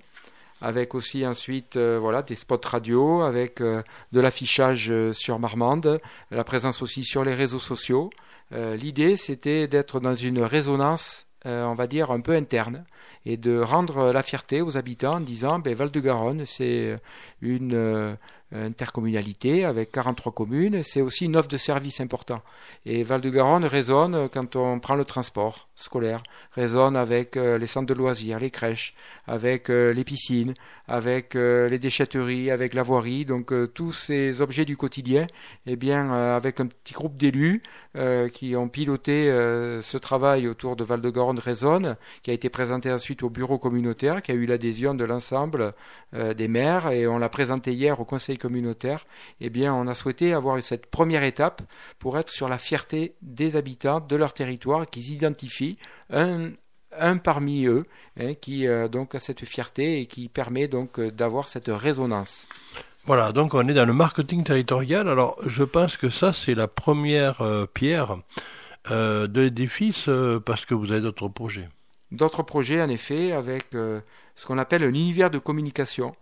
avec aussi ensuite euh, voilà des spots radio avec euh, de l'affichage euh, sur Marmande, la présence aussi sur les réseaux sociaux. Euh, L'idée c'était d'être dans une résonance euh, on va dire un peu interne et de rendre la fierté aux habitants en disant ben, Val-de-Garonne c'est une euh, intercommunalité avec 43 communes, c'est aussi une offre de service important. Et Val-de-Garonne résonne quand on prend le transport scolaire, résonne avec euh, les centres de loisirs, les crèches, avec euh, les piscines, avec euh, les déchetteries, avec la voirie, donc euh, tous ces objets du quotidien, eh bien euh, avec un petit groupe d'élus euh, qui ont piloté euh, ce travail autour de Val-de-Garonne résonne, qui a été présenté ensuite au bureau communautaire, qui a eu l'adhésion de l'ensemble euh, des maires. Et on l'a présenté hier au conseil communautaire, eh bien, on a souhaité avoir cette première étape pour être sur la fierté des habitants de leur territoire, qu'ils identifient un, un parmi eux hein, qui euh, donc a cette fierté et qui permet donc euh, d'avoir cette résonance. Voilà, donc on est dans le marketing territorial. Alors, je pense que ça, c'est la première euh, pierre de l'édifice parce que vous avez d'autres projets. D'autres projets, en effet, avec ce qu'on appelle un univers de communication.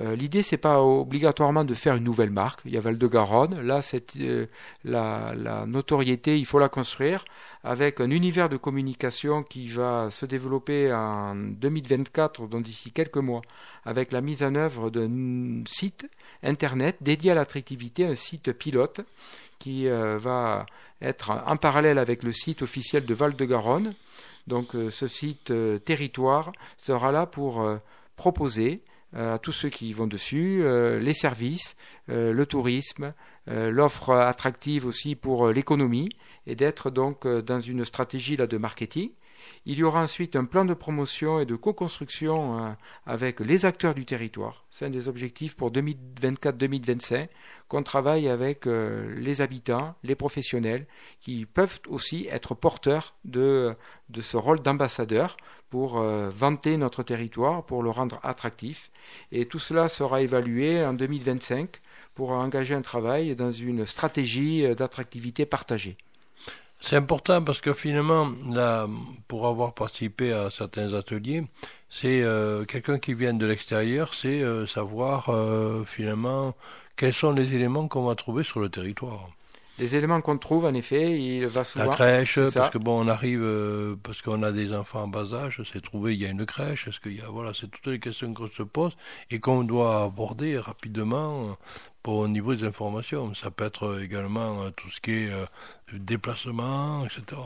Euh, L'idée, c'est pas obligatoirement de faire une nouvelle marque. Il y a Val-de-Garonne. Là, c'est euh, la, notoriété, il faut la construire avec un univers de communication qui va se développer en 2024, donc d'ici quelques mois, avec la mise en œuvre d'un site internet dédié à l'attractivité, un site pilote qui euh, va être en parallèle avec le site officiel de Val-de-Garonne. Donc ce site territoire sera là pour proposer à tous ceux qui vont dessus euh, les services, euh, le tourisme, euh, l'offre attractive aussi pour euh, l'économie et d'être donc euh, dans une stratégie là de marketing. Il y aura ensuite un plan de promotion et de co-construction euh, avec les acteurs du territoire. C'est un des objectifs pour 2024-2025 qu'on travaille avec euh, les habitants, les professionnels, qui peuvent aussi être porteurs de, ce rôle d'ambassadeur pour euh, vanter notre territoire, pour le rendre attractif. Et tout cela sera évalué en 2025 pour engager un travail dans une stratégie d'attractivité partagée. C'est important parce que finalement, pour avoir participé à certains ateliers, c'est euh, quelqu'un qui vient de l'extérieur, c'est euh, savoir euh, finalement quels sont les éléments qu'on va trouver sur le territoire. Les éléments qu'on trouve, en effet, il va souvent. La crèche, parce que bon, on arrive parce qu'on a des enfants en bas âge, c'est trouver il y a une crèche, est-ce qu'il y a voilà, c'est toutes les questions qu'on se pose et qu'on doit aborder rapidement pour au niveau des informations. Ça peut être également tout ce qui est déplacement, etc.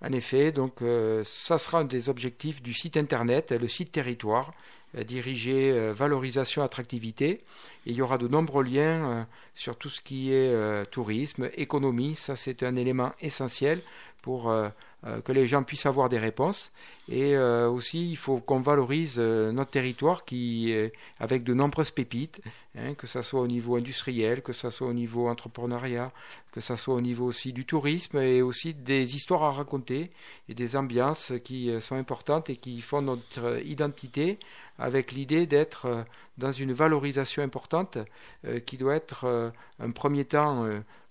En effet, donc ça sera un des objectifs du site internet, le site territoire, dirigé valorisation attractivité. Il y aura de nombreux liens sur tout ce qui est tourisme, économie. Ça, c'est un élément essentiel pour euh, que les gens puissent avoir des réponses. Et euh, aussi, il faut qu'on valorise euh, notre territoire qui, avec de nombreuses pépites, hein, que ce soit au niveau industriel, que ce soit au niveau entrepreneuriat, que ce soit au niveau aussi du tourisme et aussi des histoires à raconter et des ambiances qui sont importantes et qui font notre identité avec l'idée d'être dans une valorisation importante qui doit être un premier temps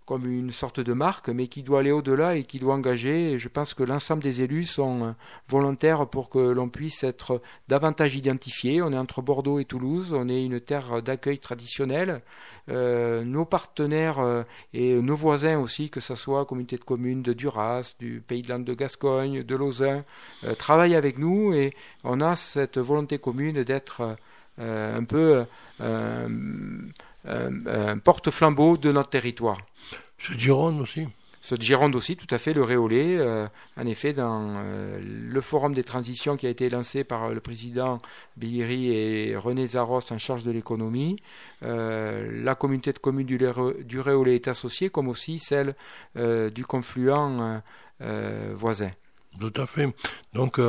comme une sorte de marque, mais qui doit aller au-delà et qui doit engager. Je pense que l'ensemble des élus sont euh, volontaires pour que l'on puisse être davantage identifié. On est entre Bordeaux et Toulouse, on est une terre d'accueil traditionnelle. Euh, nos partenaires euh, et nos voisins aussi, que ce soit communauté de communes de Duras, du Pays de Landes de Gascogne, de Lausanne, travaillent avec nous et on a cette volonté commune d'être un peu porte-flambeau de notre territoire. Ce Gironde aussi ce Gironde aussi, tout à fait, le réolé. Euh, en effet, dans euh, le forum des transitions qui a été lancé par le président Billiri et René Zaros en charge de l'économie, euh, la communauté de communes du, du, réolé est associée, comme aussi celle du confluent voisin. Tout à fait. Donc,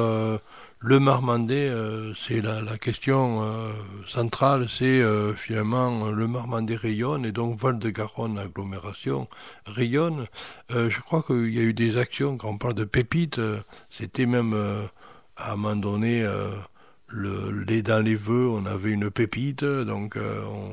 le Marmandais, euh, c'est la, la, question euh, centrale, c'est euh, finalement le Marmandais rayonne et donc Val-de-Garonne agglomération rayonne. je crois qu'il y a eu des actions quand on parle de pépites, c'était même à un moment donné le lait dans les vœux, on avait une pépite, donc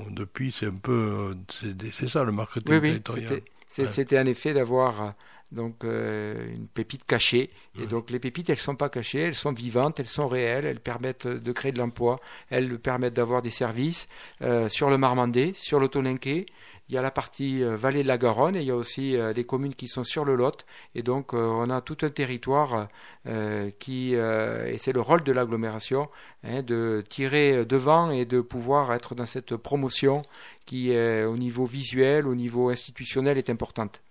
depuis c'est un peu c'est ça le marketing oui, territorial. C'était en effet d'avoir donc euh, une pépite cachée. Et donc les pépites, elles ne sont pas cachées, elles sont vivantes, elles sont réelles, elles permettent de créer de l'emploi, elles permettent d'avoir des services euh, sur le Marmandais, sur l'Autolinqué. Il y a la partie euh, vallée de la Garonne et il y a aussi des communes qui sont sur le Lot. Et donc on a tout un territoire qui, et c'est le rôle de l'agglomération, hein, de tirer devant et de pouvoir être dans cette promotion qui, au niveau visuel, au niveau institutionnel, est importante.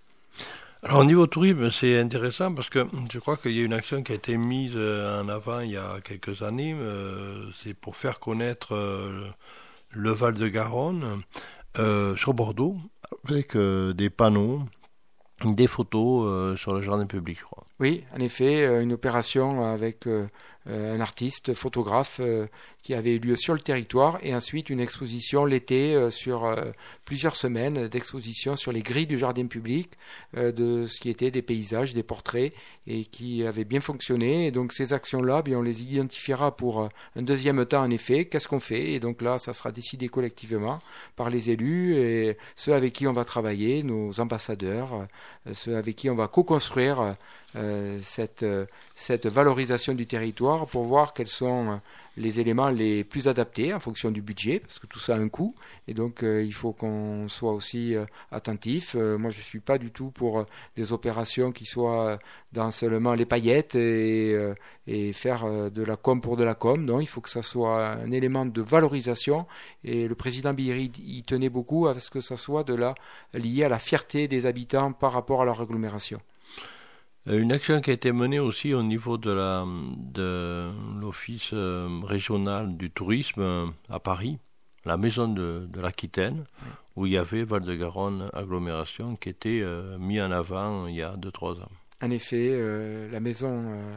Alors au niveau tourisme, c'est intéressant parce que je crois qu'il y a une action qui a été mise euh, en avant il y a quelques années. Euh, c'est pour faire connaître euh, le Val de Garonne sur Bordeaux avec des panneaux, des photos sur le jardin public, je crois. Oui, en effet, une opération avec un artiste, photographe qui avait eu lieu sur le territoire, et ensuite une exposition l'été euh, sur euh, plusieurs semaines d'exposition sur les grilles du jardin public, euh, de ce qui était des paysages, des portraits, et qui avait bien fonctionné. Et donc ces actions-là, bien, on les identifiera pour un deuxième temps en effet. Qu'est-ce qu'on fait? Et donc là, ça sera décidé collectivement par les élus et ceux avec qui on va travailler, nos ambassadeurs, ceux avec qui on va co-construire cette, cette valorisation du territoire pour voir quels sont les éléments les plus adaptés en fonction du budget, parce que tout ça a un coût, et donc euh, il faut qu'on soit aussi euh, attentif. Euh, moi, je ne suis pas du tout pour des opérations qui soient dans seulement les paillettes et, faire de la com pour de la com. Non, il faut que ça soit un élément de valorisation, et le président Biri y tenait beaucoup à ce que ça soit de la, lié à la fierté des habitants par rapport à leur agglomération. Euh, une action qui a été menée aussi au niveau de la de l'office euh, régional du tourisme euh, à Paris, la maison de, de l'Aquitaine, où il y avait Val-de-Garonne agglomération qui était mis en avant il y a 2-3 ans. En effet, euh, la maison euh,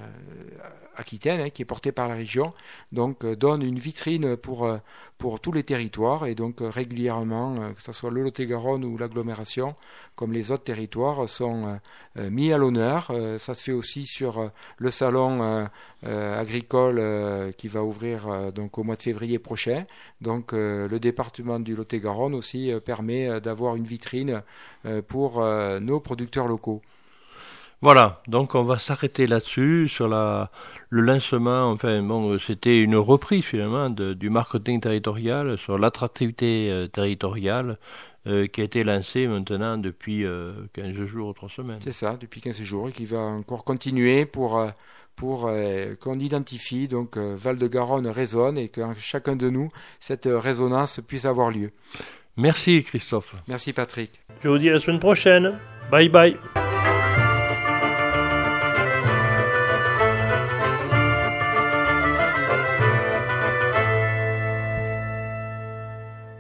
aquitaine, hein, qui est portée par la région, donc euh, donne une vitrine pour, pour tous les territoires et donc régulièrement, que ce soit le Lot-et-Garonne ou l'agglomération, comme les autres territoires, sont mis à l'honneur. ça se fait aussi sur le salon agricole qui va ouvrir donc au mois de février prochain. Donc le département du Lot-et-Garonne aussi permet d'avoir une vitrine pour nos producteurs locaux. Voilà, donc on va s'arrêter là-dessus sur la le lancement. Enfin, bon, c'était une reprise finalement du marketing territorial sur l'attractivité euh, territoriale euh, qui a été lancé maintenant depuis 15 euh, jours ou 3 semaines. C'est ça, depuis 15 jours et qui va encore continuer pour pour qu'on identifie donc Val-de-Garonne résonne et que chacun de nous cette résonance puisse avoir lieu. Merci Christophe. Merci Patrick. Je vous dis à la semaine prochaine. Bye bye.